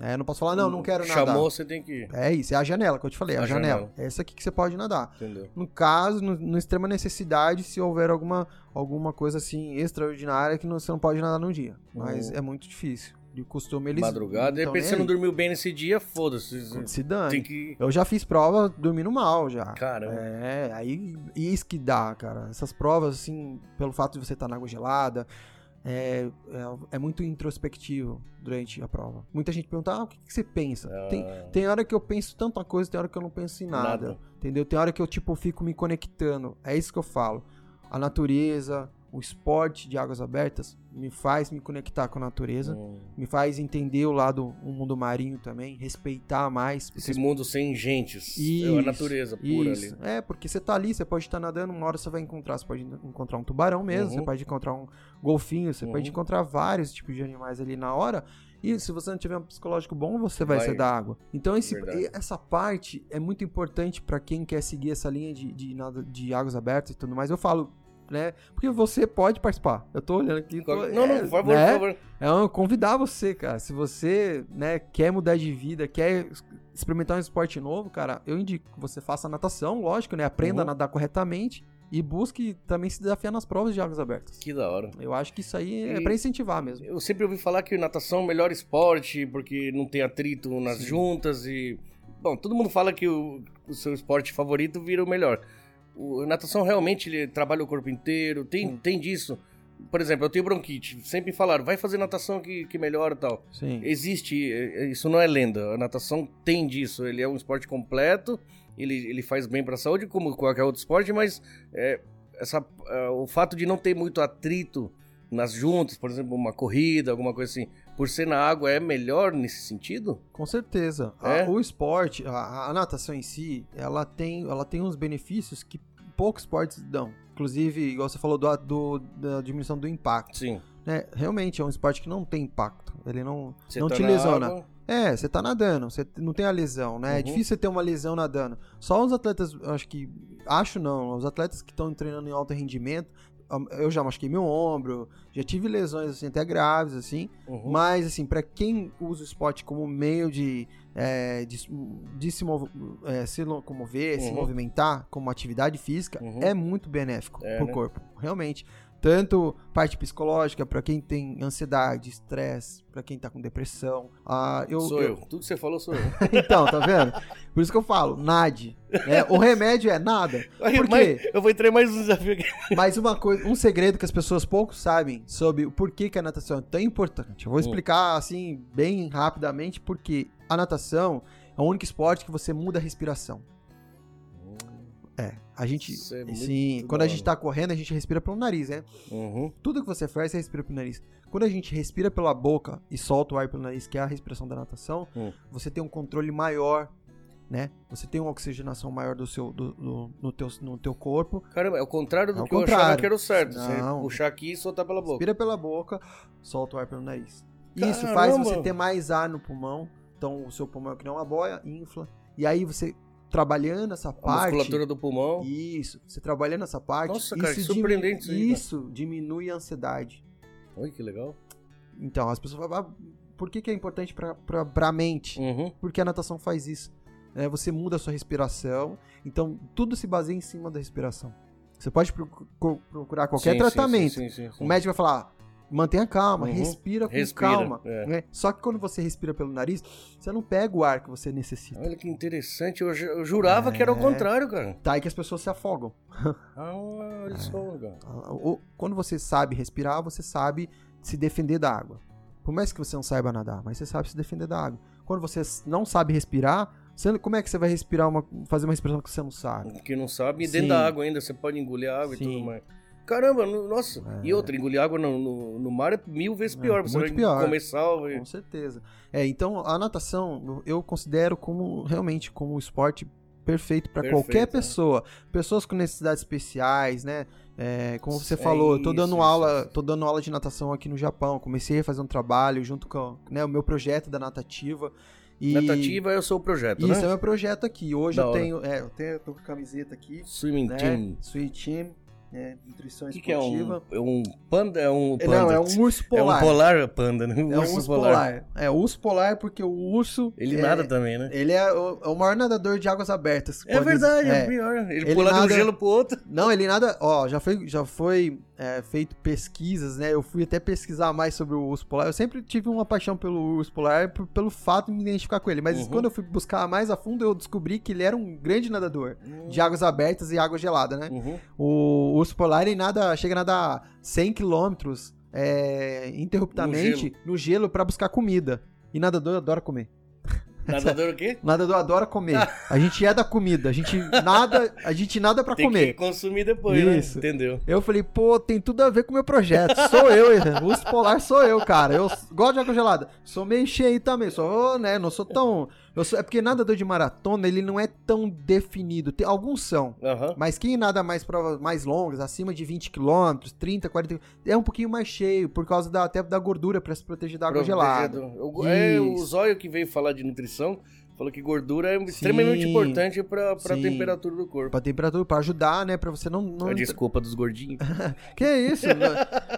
né? Eu não posso falar, não, não quero nadar. Chamou, você tem que ir. É isso, é a janela que eu te falei, é a, A janela. janela. É essa aqui que você pode nadar. Entendeu? No caso, no, no extrema necessidade, se houver alguma, alguma coisa assim extraordinária que não- você não pode nadar no dia. Mas Uhum. é muito difícil. De costume eles. Madrugada. De repente você não dormiu bem nesse dia, foda-se. Se dane. Que. Eu já fiz prova dormindo mal já. Caramba. É, aí isso que dá, cara. Essas provas, assim, pelo fato de você estar na água gelada, é, é, é muito introspectivo durante a prova. Muita gente pergunta, ah, o que, que você pensa? Ah. Tem, tem hora que eu penso tanta coisa, tem hora que eu não penso em nada, Nada. Entendeu? Tem hora que eu, tipo, fico me conectando. É isso que eu falo. A natureza, o esporte de águas abertas me faz me conectar com a natureza. Hum. Me faz entender o lado, o mundo marinho também, respeitar mais. porque Esse mundo sem gentes. é Isso, a natureza pura isso. ali. É, porque você tá ali, você pode estar nadando, uma hora você vai encontrar, você pode encontrar um tubarão mesmo, Uhum. você pode encontrar um golfinho, você pode Uhum. encontrar vários tipos de animais ali na hora. E se você não tiver um psicológico bom, você vai, Vai. sair da água. Então esse, essa parte é muito importante pra quem quer seguir essa linha de, de, de águas abertas e tudo mais. Eu falo, né? Porque você pode participar. Eu tô olhando aqui. tô- Não, não, é, por favor, né? por favor. É um convidar você, cara. Se você, né, quer mudar de vida, quer experimentar um esporte novo, cara, eu indico que você faça natação, lógico, né? Aprenda a Uhum. nadar corretamente e busque também se desafiar nas provas de águas abertas. Que da hora. Eu acho que isso aí é E- pra incentivar mesmo. Eu sempre ouvi falar que natação é o melhor esporte, porque não tem atrito nas Sim. juntas e. Bom, todo mundo fala que o, o seu esporte favorito vira o melhor. O, a natação realmente ele trabalha o corpo inteiro, tem, tem disso. Por exemplo, eu tenho bronquite, sempre falaram, vai fazer natação que, que melhora e tal. Sim. Existe, é, é, isso não é lenda, a natação tem disso, ele é um esporte completo, ele, ele faz bem para a saúde, como qualquer outro esporte, mas é, essa, é, o fato de não ter muito atrito nas juntas, por exemplo, uma corrida, alguma coisa assim, por ser na água, é melhor nesse sentido? Com certeza. A- É? o esporte, a, a natação em si, ela tem, ela tem uns benefícios que poucos esportes dão. Inclusive, igual você falou do, do- da diminuição do impacto. Sim. Né? Realmente é um esporte que não tem impacto. Ele não, Você não tá te na lesiona. água, É, você tá nadando, você não tem a lesão, né? É Uhum. difícil você ter uma lesão nadando. Só os atletas, acho que. Acho não, os atletas que estão treinando em alto rendimento. Eu já machuquei meu ombro, já tive lesões assim, até graves, assim. uhum. Mas, assim, pra quem usa o esporte como meio de, é, de, de se, mov- é, se locomover, se Uhum. movimentar como atividade física, Uhum. é muito benéfico É, pro né? corpo, realmente. Tanto parte psicológica, pra quem tem ansiedade, estresse, pra quem tá com depressão. Ah, eu, sou eu. Tudo que você falou sou eu. então, tá vendo? Por isso que eu falo, nade. né? O remédio é nada. Por quê? eu vou entrar em mais um desafio aqui. Mas uma coisa, um segredo que as pessoas pouco sabem sobre o porquê que a natação é tão importante. Eu vou Hum. explicar assim bem rapidamente porque a natação é o único esporte que você muda a respiração. É, a gente, é sim, quando a gente tá correndo, a gente respira pelo nariz, né? Uhum. Tudo que você faz, você respira pelo nariz. Quando a gente respira pela boca e solta o ar pelo nariz, que é a respiração da natação, Hum. você tem um controle maior, né? Você tem uma oxigenação maior do seu, do, do- no, teu, no teu corpo. Caramba, é o contrário do É o que eu achava contrário. que era o certo. Não. Você puxar aqui e soltar pela boca. Respira pela boca, solta o ar pelo nariz. Isso faz Caramba! você ter mais ar no pulmão. Então o seu pulmão é que não uma boia, infla. E aí você trabalhando essa A parte. musculatura do pulmão. Isso, você trabalhando essa parte. Nossa, cara, isso que surpreendente isso aí, cara. Isso diminui a ansiedade. Olha que legal. Então, as pessoas falam, ah, por que, que é importante pra, pra, pra mente? Uhum. Porque a natação faz isso. né? você muda a sua respiração. Então, tudo se baseia em cima da respiração. Você pode procurar qualquer Sim, tratamento. sim, sim. O médico vai falar, mantenha calma, Uhum. respira com Respira, calma. é. né? Só que quando você respira pelo nariz, você não pega o ar que você necessita. Olha que interessante. Eu, eu jurava que era o É. contrário, cara. Tá aí que as pessoas se afogam. Ah, olha só, cara. Ah, Quando você sabe respirar, você sabe se defender da água. Por mais que você não saiba nadar, mas você sabe se defender da água. Quando você não sabe respirar, você- como é que você vai respirar uma, fazer uma respiração que você não sabe? Que não sabe, e Sim. dentro da água ainda, você pode engolir a água e Sim. tudo mais. Caramba, no- nossa. E outra, engolir água no, no, no mar é mil vezes pior. você muito vai pior. comer sal e... Com certeza. É, então a natação eu considero como realmente como um esporte perfeito para qualquer né? pessoa. Pessoas com necessidades especiais, né? É, como você É falou, eu tô dando isso, aula, isso. tô dando aula de natação aqui no Japão. Comecei a fazer um trabalho junto com né, o meu projeto da natativa. E Natativa é o seu projeto, Isso é né? meu projeto aqui. Hoje Da eu hora. tenho, é, eu tenho, eu tô com a camiseta aqui, Swimming né? Team. Sweet Team, né? Nutrição que, que é um, esportiva. é um panda? É um É, panda. Não, é um urso É um polar. polar panda, né? Um É um urso urso polar. polar. É, urso polar porque o urso. Ele é, nada também, né? Ele é o, é o maior nadador de águas abertas. É verdade, é, é. pior. Ele, Ele pula de um nada- gelo pro outro. Não, ele nada. Ó, já foi, já foi é, feito pesquisas, né? Eu fui até pesquisar mais sobre o urso polar. Eu sempre tive uma paixão pelo urso polar por- pelo fato de me identificar com ele. Mas Uhum. quando eu fui buscar mais a fundo, eu descobri que ele era um grande nadador de águas abertas e água gelada, né? Uhum. O urso polar ele nada, chega a nadar 100 quilômetros é, interruptamente no gelo, pra buscar comida. E nadador adora comer. Nadador o quê? Nadador adora comer. A gente é da comida. A gente nada, a gente nada pra Tem comer. que consumir depois, Isso. né? Entendeu? Eu falei, pô, tem tudo a ver com o meu projeto. Sou eu, o urso polar sou eu, cara. Eu gosto de água gelada. Sou meio cheio também. Sou, né? Não sou tão. Eu sou, é porque nadador de maratona, ele não é tão definido. Tem, alguns são. Aham. Mas quem nada mais provas mais longas, acima de 20 km, 30, 40 é um pouquinho mais cheio, por causa da, até da gordura pra se proteger da água gelada. Eu- É, o. Zóio que veio falar de nutrição falou que gordura é extremamente importante pra, pra Sim. temperatura do corpo. Pra temperatura, pra ajudar, né? Pra você não. não A desculpa dos gordinhos. Que isso?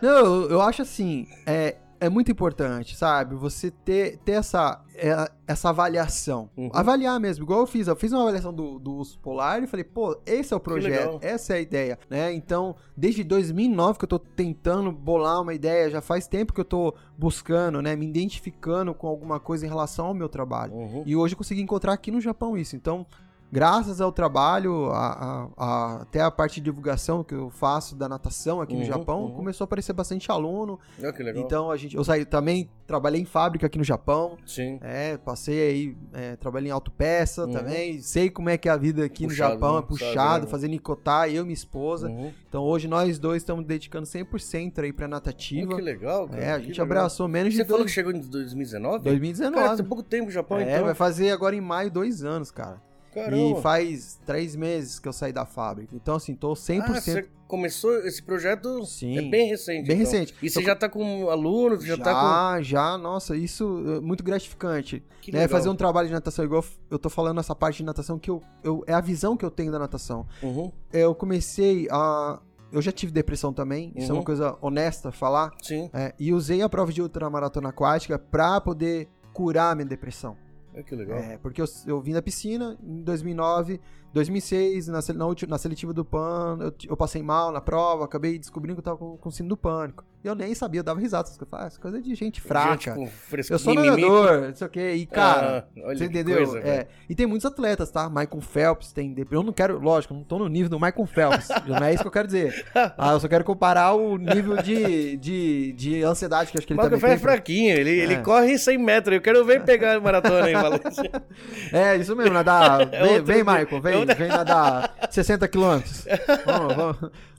não, eu, eu acho assim, é, é muito importante, sabe? Você ter, ter essa, é, essa avaliação. Uhum. Avaliar mesmo, igual eu fiz. Eu fiz uma avaliação do, do urso polar e falei, pô, esse é o projeto, essa é a ideia, né? Então, desde 2009 que eu tô tentando bolar uma ideia, já faz tempo que eu tô buscando, né? Me identificando com alguma coisa em relação ao meu trabalho. Uhum. E hoje eu consegui encontrar aqui no Japão isso. Então, graças ao trabalho, a- a- a- até a parte de divulgação que eu faço da natação aqui Uhum, no Japão, uhum. começou a aparecer bastante aluno. Olha que legal. Então a gente, eu saí, também trabalhei em fábrica aqui no Japão. Sim. É, passei aí, é, trabalhei em autopeça Uhum. também. Sei como é que é a vida aqui Puxado, no Japão, né? é Puxado, puxado, né? fazendo nicotar, eu e minha esposa. Uhum. Então hoje nós dois estamos dedicando 100% aí pra natativa. Olha que legal, cara. É, a gente legal. abraçou menos Você de falou dois- que chegou em 2019? 2019. Cara, tem pouco tempo no Japão, é, então. vai fazer agora em maio dois anos, cara. Caramba. E faz três meses que eu saí da fábrica. Então, assim, tô 100%. Ah, você começou esse projeto Sim. é bem recente. Bem então. recente. E você Eu- já tá com alunos, já, já, tá já, nossa, isso é muito gratificante. com. Que né? legal. Fazer um trabalho de natação igual eu tô falando essa parte de natação que eu, eu é a visão que eu tenho da natação. Uhum. Eu comecei a eu já tive depressão também, isso é Uhum. uma coisa honesta falar, Sim. é, e usei a prova de ultramaratona aquática pra poder curar a minha depressão. É que legal. É, porque eu, eu vim da piscina em 2009, 2006, na, na, ulti- na seletiva do PAN, eu, eu passei mal na prova, acabei descobrindo que eu tava com, com síndrome do pânico. E eu nem sabia, eu dava risada. Eu falava, ah, essa coisa é de gente fraca. Gente fresco- eu sou nadador, não sei o quê. E, cara, Ah, você entendeu? coisa, é, e tem muitos atletas, tá? Michael Phelps tem. Eu não quero, lógico, eu não tô no nível do Michael Phelps. não é isso que eu quero dizer. Ah, eu só quero comparar o nível de, de, de ansiedade que acho que ele o também é tem. fraquinho, ele, ele É. corre 100 metros. Eu quero ver pegar a maratona aí, Valência. É, isso mesmo, nadar. É vem. Michael, vem, É vem nadar 60 quilômetros.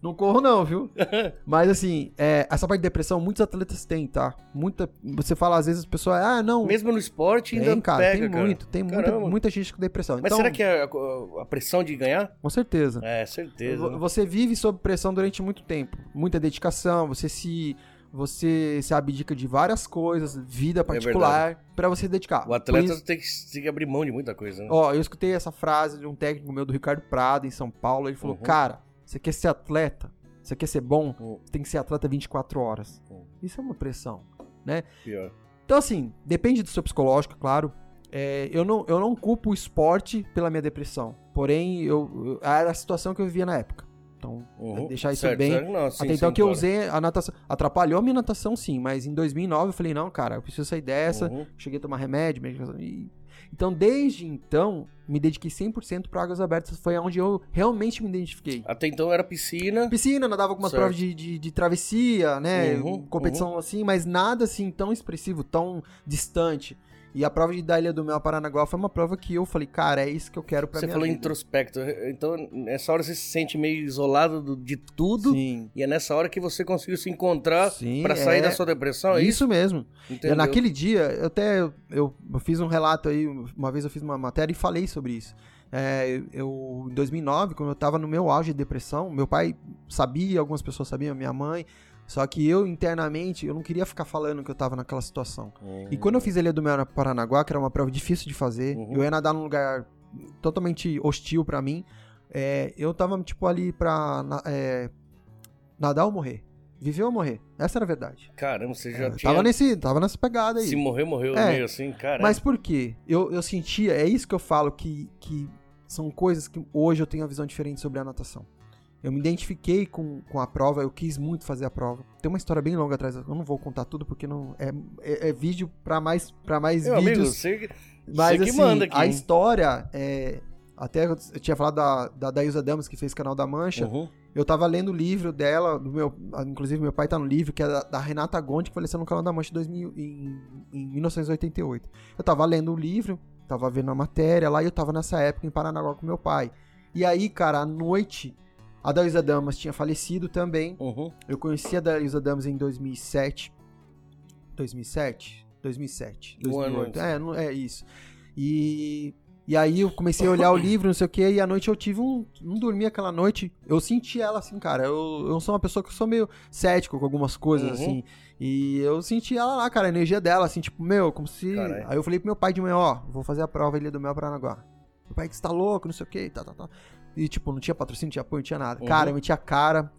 Não corro, não, viu? Mas assim, é, essa parte de depressão, muitos atletas têm, tá? Muita. Você fala, às vezes, as pessoas, ah, não. Mesmo no esporte ainda tem, cara, pega, tem cara. muito, tem muita, Caramba. muita gente com depressão. Mas então, será que é a, a pressão de ganhar? Com certeza. É, certeza. Né? Você vive sob pressão durante muito tempo. Muita dedicação, você se. Você se abdica de várias coisas, vida particular, pra você dedicar. O atleta isso- tem, que, tem que abrir mão de muita coisa, né? Ó, eu escutei essa frase de um técnico meu do Ricardo Prado, em São Paulo. Ele falou: Uhum. Cara, você quer ser atleta? Você quer ser bom? Hum, Você tem que ser atleta 24 horas. Hum. Isso é uma pressão. pior. Então, assim, depende do seu psicológico, claro. É, eu, não, eu não culpo o esporte pela minha depressão. Porém, eu, eu- era a situação que eu vivia na época. Então, Uhum. deixar isso Certo, bem. certo. Não, sim, Até então sim, que eu claro. usei a natação. Atrapalhou a minha natação, sim, mas em 2009 eu falei, não, cara, eu preciso sair dessa. Uhum. Cheguei a tomar remédio, medicação. E... Então, desde então, me dediquei 100% para águas abertas. Foi onde eu realmente me identifiquei. Até então era piscina. Piscina, nadava algumas Certo. provas de, de, de travessia, né? Uhum, competição assim, mas nada assim tão expressivo, tão distante. E a prova de da Ilha do Mel a Paranaguá foi uma prova que eu falei, cara, é isso que eu quero pra Você minha falou vida. introspecto. Então, nessa hora você se sente meio isolado do- de tudo. Sim. E é nessa hora que você conseguiu se encontrar pra sair é da sua depressão, é isso? Isso mesmo. Entendeu? Naquele dia, eu até eu, eu fiz um relato aí, uma vez eu fiz uma matéria e falei sobre isso. É, eu, em 2009, quando eu tava no meu auge de depressão, meu pai sabia, algumas pessoas sabiam, minha mãe, só que eu internamente, eu não queria ficar falando que eu tava naquela situação. Hum. E quando eu fiz a Ilha do Mel na Paranaguá, que era uma prova difícil de fazer, Uhum. eu ia nadar num lugar totalmente hostil pra mim, é, eu tava, tipo, ali pra é, nadar ou morrer. Viver ou morrer. Essa era a verdade. Caramba, você já Eu tinha... tava, nesse, tava nessa pegada aí. Se morrer, morreu É. meio assim, cara. Mas por quê? Eu, eu sentia, é isso que eu falo, que, que são coisas que hoje eu tenho uma visão diferente sobre a natação. Eu me identifiquei com, com a prova, eu quis muito fazer a prova. Tem uma história bem longa atrás, eu não vou contar tudo porque não é, é, é vídeo pra mais, pra mais Meu amigo, vídeos. você, mas você que assim, manda aqui. a história é. Até eu tinha falado da, da Daísa Damas, que fez Canal da Mancha. Uhum. Eu tava lendo o livro dela, do meu, inclusive meu pai tá no livro, que é da, da Renata Gonti, que faleceu no Canal da Mancha em, 2000, em, em 1988. Eu tava lendo o livro, tava vendo a matéria lá, e eu tava nessa época em Paranaguá com meu pai. E aí, cara, à noite, a Daísa Damas tinha falecido também. Uhum. Eu conheci a Daísa Damas em 2007. 2007? 2007. Um ano 2008. antes. É, não- é isso. E, e aí eu comecei a olhar o livro, não sei o que, e à noite eu tive um. Não dormi aquela noite. Eu senti ela assim, cara. Eu, eu sou uma pessoa que eu sou meio cético com algumas coisas, Uhum. assim. E eu senti ela lá, cara, a energia dela, assim, tipo, meu, como se. Caralho. Aí eu falei pro meu pai de manhã, ó, vou fazer a prova Ilha do Mel Paranaguá. Meu pai que tá louco, não sei o que, tá, tá, tá. E, tipo, não tinha patrocínio, não tinha apoio, não tinha nada. Uhum. Cara, eu meti a cara.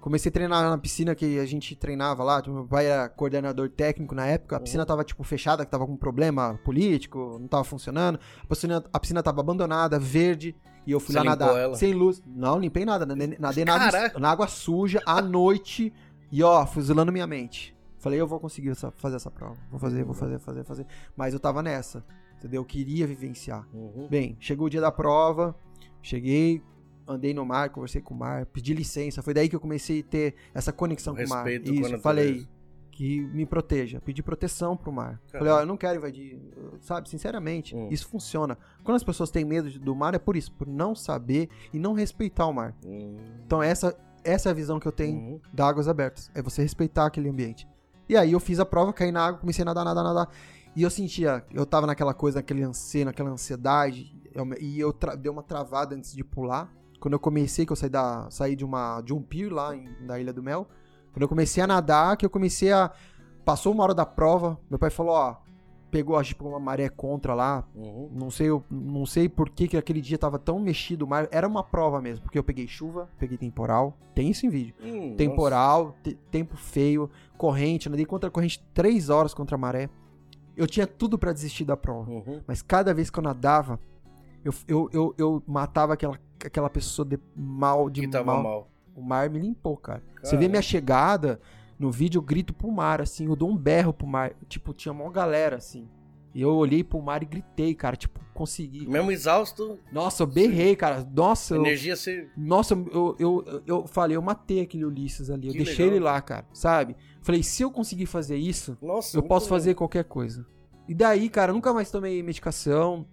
Comecei a treinar na piscina que a gente treinava lá. tipo, Meu pai era coordenador técnico na época. A Uhum. piscina tava, tipo, fechada, que tava com problema político, não tava funcionando. A piscina, a piscina tava abandonada, verde. E eu fui Você lá nadar ela? sem luz. Não, limpei nada. Nadei, nadei na, na água suja, à noite. E, ó, fuzilando minha mente. Falei, eu vou conseguir essa- fazer essa prova. Vou fazer, vou fazer, fazer, fazer. Mas eu tava nessa. Entendeu? Eu queria vivenciar. Uhum. Bem, chegou o dia da prova, cheguei, andei no mar, conversei com o mar, pedi licença. Foi daí que eu comecei a ter essa conexão O com o mar. Isso, falei que me proteja, pedi proteção pro mar. Falei, ó, eu não quero invadir, sabe? Sinceramente, Hum. isso funciona. Quando as pessoas têm medo do mar é por isso, por não saber e não respeitar o mar. Uhum. Então essa essa é a visão que eu tenho Uhum. da águas abertas. É você respeitar aquele ambiente. E aí eu fiz a prova, caí na água, comecei a nadar, nadar, nadar. E eu sentia, eu tava naquela coisa, naquele anseio, naquela ansiedade. Eu- e eu dei uma travada antes de pular. Quando eu comecei, que eu saí, da, saí de, uma, de um pier lá em, na Ilha do Mel. Quando eu comecei a nadar, que eu comecei a. Passou uma hora da prova, meu pai falou, ó. Pegou, acho que uma maré contra lá, Uhum. não sei, eu não sei por que, que aquele dia tava tão mexido o mar. Era uma prova mesmo, porque eu peguei chuva, peguei temporal. Tem isso em vídeo. Hum, Temporal, te- tempo feio, corrente. Nadei contra a corrente três horas contra a maré. Eu tinha tudo pra desistir da prova. Uhum. Mas cada vez que eu nadava, eu, eu, eu, eu matava aquela, aquela pessoa de mal, de Que tava mal. mal. O mar me limpou, cara. Você vê minha chegada, no vídeo eu grito pro mar, assim, eu dou um berro pro mar. Tipo, tinha uma galera, assim. E eu olhei pro mar e gritei, cara, tipo, consegui. Mesmo exausto, Nossa, eu berrei, cara. Nossa, eu, energia você. nossa, eu, eu, eu, eu falei, eu matei aquele Ulisses ali. Eu Que deixei legal. ele lá, cara, sabe? Falei, se eu conseguir fazer isso, Nossa, eu posso fazer qualquer coisa. E daí, cara, eu nunca mais tomei medicação.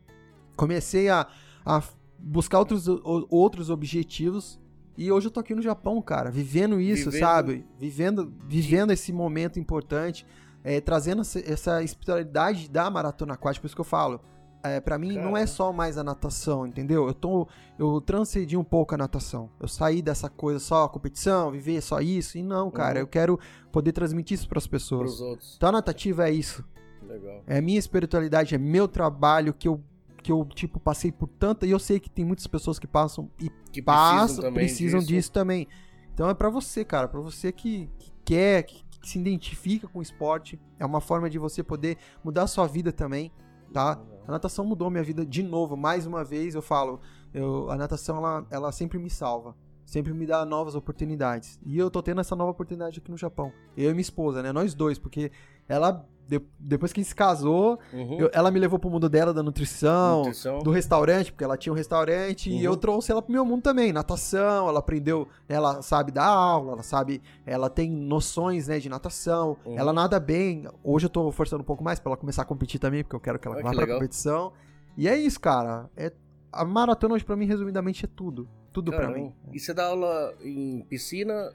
Comecei a, a buscar outros, o- outros objetivos. E hoje eu tô aqui no Japão, cara, vivendo isso, Vivendo- sabe? Vivendo, vivendo esse momento importante, é, trazendo essa, espiritualidade da maratona aquática. Por isso que eu falo, é, para mim, não Caramba. é só mais a natação, entendeu? Eu tô. Eu transcendi um pouco a natação. Eu saí dessa coisa só a competição, viver só isso. E não, cara, Uhum. eu quero poder transmitir isso pras pessoas. Pros outros. Então a natativa é isso. Legal. É minha espiritualidade, é meu trabalho que eu. Que eu, tipo, passei por tanta. E eu sei que tem muitas pessoas que passam e Que passam, também precisam disso. disso também. Então é pra você, cara, pra você que, que quer, que, que se identifica com o esporte, é uma forma de você poder mudar a sua vida também, tá? A natação mudou minha vida de novo, mais uma vez eu falo, eu, a natação ela, ela sempre me salva, sempre me dá novas oportunidades. E eu tô tendo essa nova oportunidade aqui no Japão. Eu e minha esposa, né? Nós dois, porque ela de- depois que a gente se casou, Uhum. eu- ela me levou pro mundo dela da nutrição, Nutrição. do restaurante, porque ela tinha um restaurante, e Uhum. eu trouxe ela pro meu mundo também, natação, ela aprendeu, ela sabe dar aula, ela sabe, ela tem noções, né, de natação, Uhum. ela nada bem, hoje eu tô forçando um pouco mais pra ela começar a competir também, porque eu quero que ela Ah, vá que pra legal. competição, e é isso, cara, é, a maratona hoje pra mim, resumidamente, é tudo, tudo pra Caramba. mim. E você dá aula em piscina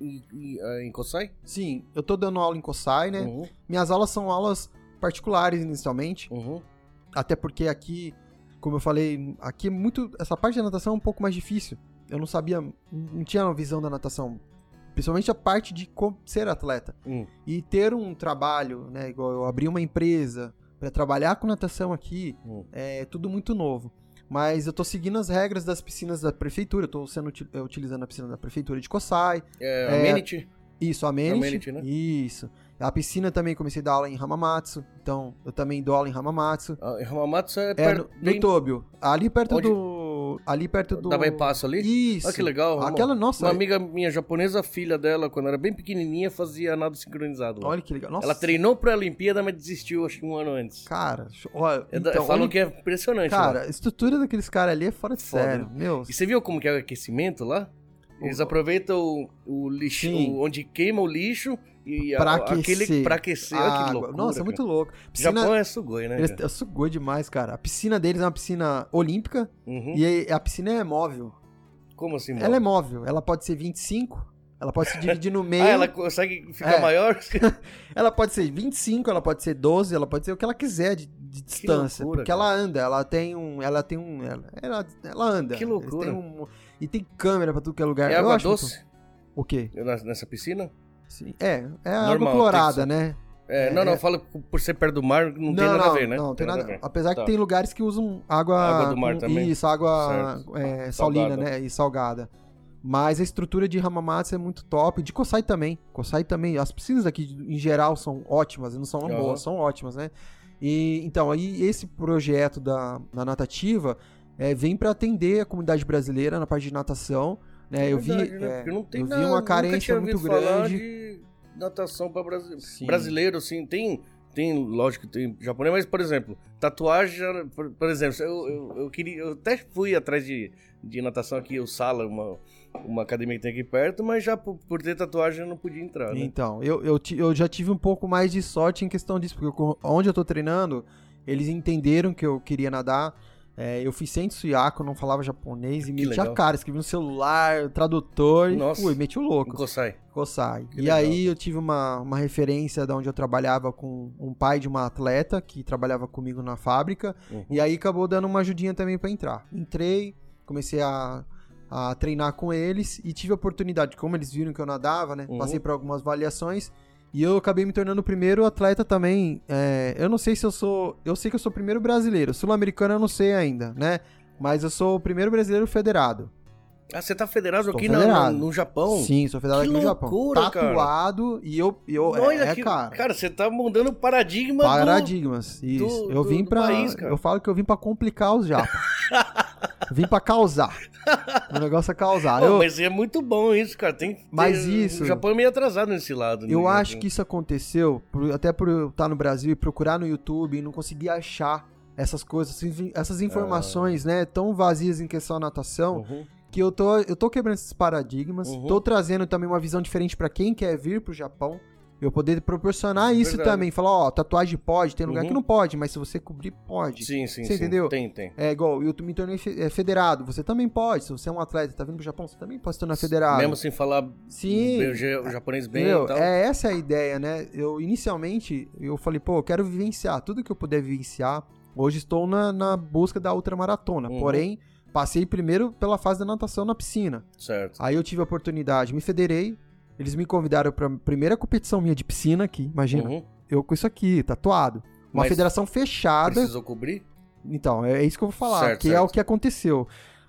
ah, em Kosai? Sim, eu tô dando aula em Kosai, né, Uhum. minhas aulas são aulas particulares inicialmente, Uhum. Até porque aqui, como eu falei, aqui é muito. Essa parte da natação é um pouco mais difícil. Eu não sabia, não tinha uma visão da natação. Principalmente a parte de ser atleta. Hum. E ter um trabalho, né? Igual eu abri uma empresa para trabalhar com natação aqui, Hum. é tudo muito novo. Mas eu tô seguindo as regras das piscinas da prefeitura. Eu tô sendo, eh, utilizando a piscina da prefeitura de Kosai. É, É, Amenity? Isso, a Amenity. Amenity, né? Isso. A piscina também comecei a dar aula em Hamamatsu. Então, eu também dou aula em Hamamatsu. Ah, Hamamatsu é, É, perto, no, no Tobio. Ali perto Onde? do. Ali perto do. da bypass ali? Isso. Olha que legal. Uma- Aquela, nossa. Uma amiga minha japonesa, filha dela, quando era bem pequenininha, fazia nado sincronizado. Olha que legal. Nossa. Ela treinou pra Olimpíada, mas desistiu, acho que um ano antes. Cara, olha. É então, falam olha- que é impressionante. lá. Cara, a estrutura daqueles caras ali é fora de Foda, sério. né? Meu. E você viu como que é o aquecimento lá? Eles aproveitam o, o lixo, o- onde queima o lixo e a- Pra aquele aquecer. pra aquecer. a que loucura. Nossa, é cara. muito louco. O Piscina. Japão é sugoi, né? Cara? sugou demais, cara. A piscina deles é uma piscina olímpica Uhum. e a piscina é móvel. Como assim, mano? Ela é móvel. Ela pode ser 25, ela pode se dividir no meio. Ah, ela consegue ficar É. maior? Ela pode ser 25, ela pode ser 12, ela pode ser o que ela quiser de, de distância. loucura, porque cara. ela anda, ela tem um. Ela tem um. Ela, ela, anda. Que loucura. têm um- e tem câmera pra tudo que é lugar. É Eu água muito- doce O quê? nessa piscina? Sim. É, é água Normal, clorada, tem que né? É, É, não, não, é. fala por ser perto do mar, não, tem nada a ver, né? Não, tem nada. a ver. Apesar Tá. que tem lugares que usam água. Água do mar também. Isso, água é, salina, Salgada. né? E salgada. Mas a estrutura de Hamamatsu é muito top. De Kosai também. Kosai também. As piscinas aqui, em geral, são ótimas. Não são Aham. boas, são ótimas, né? E, então, aí esse projeto da, da natativa é, vem para atender a comunidade brasileira na parte de natação. Né? eu vi, né? é, eu vi nada- uma carência muito grande. de natação para brasileiro. Sim. Brasileiro, assim, tem, tem, lógico tem japonês, mas, por exemplo, tatuagem, por, por exemplo, eu, eu, eu queria, eu até fui atrás de, de natação aqui, o Sala, uma, uma academia que tem aqui perto, mas já por, por ter tatuagem eu não podia entrar, né? Então, eu, eu, eu já tive um pouco mais de sorte em questão disso, porque eu- onde eu tô treinando, eles entenderam que eu queria nadar. É, eu fiz sem suiaco, não falava japonês e Que meti a legal. cara, escrevi no celular, tradutor e Nossa. fui, meti o louco. Kosai. Kosai. Que E legal. aí eu tive uma, uma referência da onde eu trabalhava com um pai de uma atleta que trabalhava comigo na fábrica. Uhum. E aí acabou dando uma ajudinha também pra entrar. Entrei, comecei a, a treinar com eles e tive a oportunidade, como eles viram que eu nadava, né? Uhum. Passei por algumas avaliações e eu acabei me tornando o primeiro atleta também. é, eu não sei se eu sou. Eu sei que eu sou o primeiro brasileiro. Sul-americano eu não sei ainda, né? Mas eu sou o primeiro brasileiro federado. Ah, você tá federado Tô aqui federado. No, no Japão? Sim, sou federado Que aqui no Japão. loucura, cara. Tatuado e eu. eu Olha é, que, cara. você tá mudando paradigma do... Paradigmas, isso. eu do- vim do pra. país, cara. eu falo que eu vim pra complicar os japas. Vim pra causar. o negócio é causar. Pô, eu mas é muito bom isso, cara. Tem Mas isso- O Japão é meio atrasado nesse lado. eu né? acho que isso aconteceu, por- até por eu estar no Brasil e procurar no YouTube e não conseguir achar essas coisas, essas- informações, né, tão vazias em questão da natação, Uhum. que eu tô, eu tô quebrando esses paradigmas, Uhum. tô trazendo também uma visão diferente pra quem quer vir pro Japão. Eu poder proporcionar isso Verdade. também, falar, ó, tatuagem pode, tem lugar Uhum. que não pode, mas se você cobrir, pode. Sim, sim, Você sim. entendeu? Tem, tem. É igual, eu me tornei é, federado, você também pode. Se você é um atleta, tá vindo pro Japão, você também pode se tornar federado. Mesmo sem falar Sim. o ja- o japonês bem Entendeu? e tal. É essa a ideia, né? Eu inicialmente eu falei, pô, eu quero vivenciar tudo que eu puder vivenciar, Hoje estou na, na busca da ultramaratona. Uhum. Porém, passei primeiro pela fase da natação na piscina. Certo. Aí eu tive a oportunidade, me federei. Eles me convidaram para primeira competição minha de piscina aqui. Imagina, Uhum. eu com isso aqui, tatuado. Uma Mas federação fechada. Precisou cobrir? Então, é isso que eu vou falar, Certo, que é certo. o que aconteceu.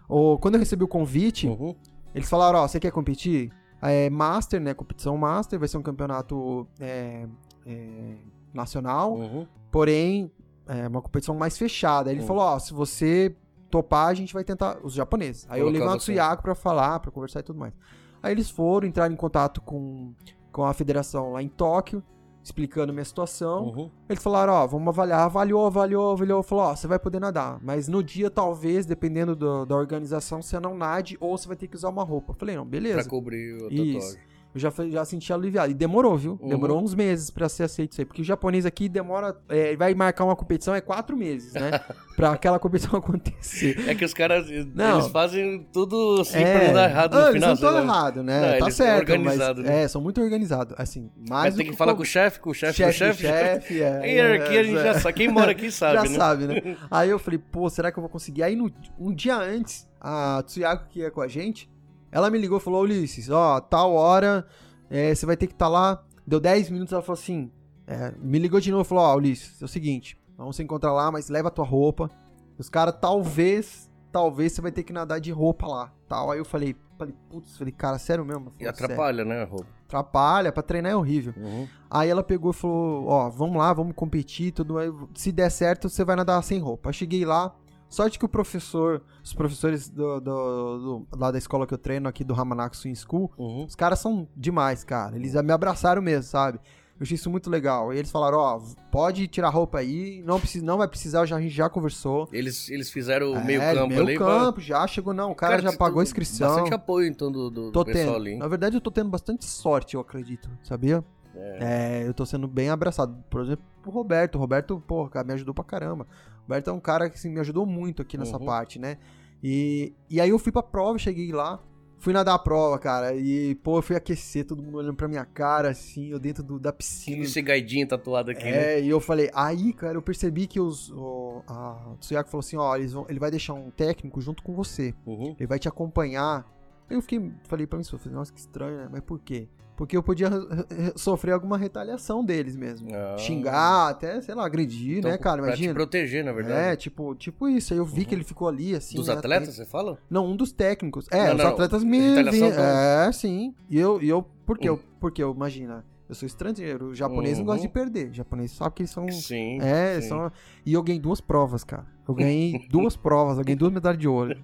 O, quando eu recebi o convite, Uhum. eles falaram, ó, você quer competir? É Master, né? Competição Master, vai ser um campeonato é, é, nacional, Uhum. porém, é uma competição mais fechada. Aí ele Uhum. falou, ó, se você topar, a gente vai tentar, os japoneses. Aí eu Colocar levei o você. Tsuyako pra falar, pra conversar e tudo mais. Aí eles foram, entraram em contato com, com a federação lá em Tóquio, explicando minha situação. Uhum. Eles falaram, ó, vamos avaliar. Avaliou, avaliou, avaliou. Falou, ó, você vai poder nadar. Mas no dia, talvez, dependendo do- da organização, você não nade ou você vai ter que usar uma roupa. Eu falei, não, Pra beleza. cobrir o Isso. Eu já, já senti aliviado. E demorou, viu? Uhum. Demorou uns meses pra ser aceito isso aí. Porque o japonês aqui demora. é, vai marcar uma competição é quatro meses, né? pra aquela competição acontecer. É que os caras, Não. eles fazem tudo assim pra não dar errado no Ah, final. Eles estão lá. errados, né? Não, tá são certo. Mas, né? É, são muito organizados. Assim, Mas tem que falar com o chefe, com o chefe, com o chefe. chefe. é, A hierarquia a gente é, já sabe. Quem mora aqui sabe, já né? sabe, né? Aí eu falei, pô, será que eu vou conseguir? Aí no- um dia antes, a Tsuyako que ia com a gente, ela me ligou e falou, Ulisses, ó, tal hora, é, você vai ter que estar lá. Deu 10 minutos, ela falou assim, é, me ligou de novo e falou, ó, Ulisses, é o seguinte, vamos se encontrar lá, mas leva a tua roupa. Os caras, talvez, talvez você vai ter que nadar de roupa lá, tal. Aí eu falei, falei, putz, falei, cara, sério mesmo? Ela E falou, "Sério." atrapalha, né, a roupa? Atrapalha, pra treinar é horrível. Uhum. Aí ela pegou e falou: Ó, vamos lá, vamos competir, tudo. aí, Se der certo, você vai nadar sem roupa. Aí cheguei lá. Sorte que o professor, os professores do, do- do- lá da escola que eu treino aqui do Swim School, Uhum. os caras são demais, cara. Eles me abraçaram mesmo, sabe? Eu achei isso muito legal. E eles falaram: Ó, pode tirar a roupa aí, não, precisa, não vai precisar, já, a gente já conversou. Eles, eles fizeram o É, meio campo meio ali. pra- campo, já chegou, não. O cara, já tu- pagou a inscrição. Bastante apoio, então, do, do, Tô pessoal tendo. ali. Na verdade, eu tô tendo bastante sorte, eu acredito, sabia? É, eu tô sendo bem abraçado. Por exemplo, o Roberto. O Roberto, pô, cara, me ajudou pra caramba. O Roberto é um cara que assim, me ajudou muito aqui nessa Uhum. parte, né? E, e aí eu fui pra prova, cheguei lá. Fui nadar a prova, cara. E, pô, eu fui aquecer, todo mundo olhando pra minha cara, assim, eu dentro do- da piscina. Esse gaidinho tatuado aqui, né? É, e eu falei, aí, cara, eu percebi que os. O, a Tsuyako falou assim: ó, eles vão, ele vai deixar um técnico junto com você. Uhum. Ele vai te acompanhar. Aí eu fiquei, falei pra mim, falei, nossa, que estranho, né? Mas por quê? Porque eu podia eh, sofrer alguma retaliação deles mesmo. Ah. Xingar, até, sei lá, agredir, Então, né, cara? Pra te Imagina. proteger, na verdade. É, tipo, tipo isso. Aí eu vi Uhum. que ele ficou ali, assim. Dos né, atletas, atento. você fala? Não, um dos técnicos. É, Não, os não, atletas me. retaliação vi- do- É, sim. E eu, e eu por quê? Hum. Porque eu, imagina, eu sou estrangeiro. O japonês não gosta Uhum. de perder. O japonês sabe que eles são. Sim. É, sim. são. E eu ganhei duas provas, cara. Eu ganhei duas provas, eu ganhei duas medalhas de ouro.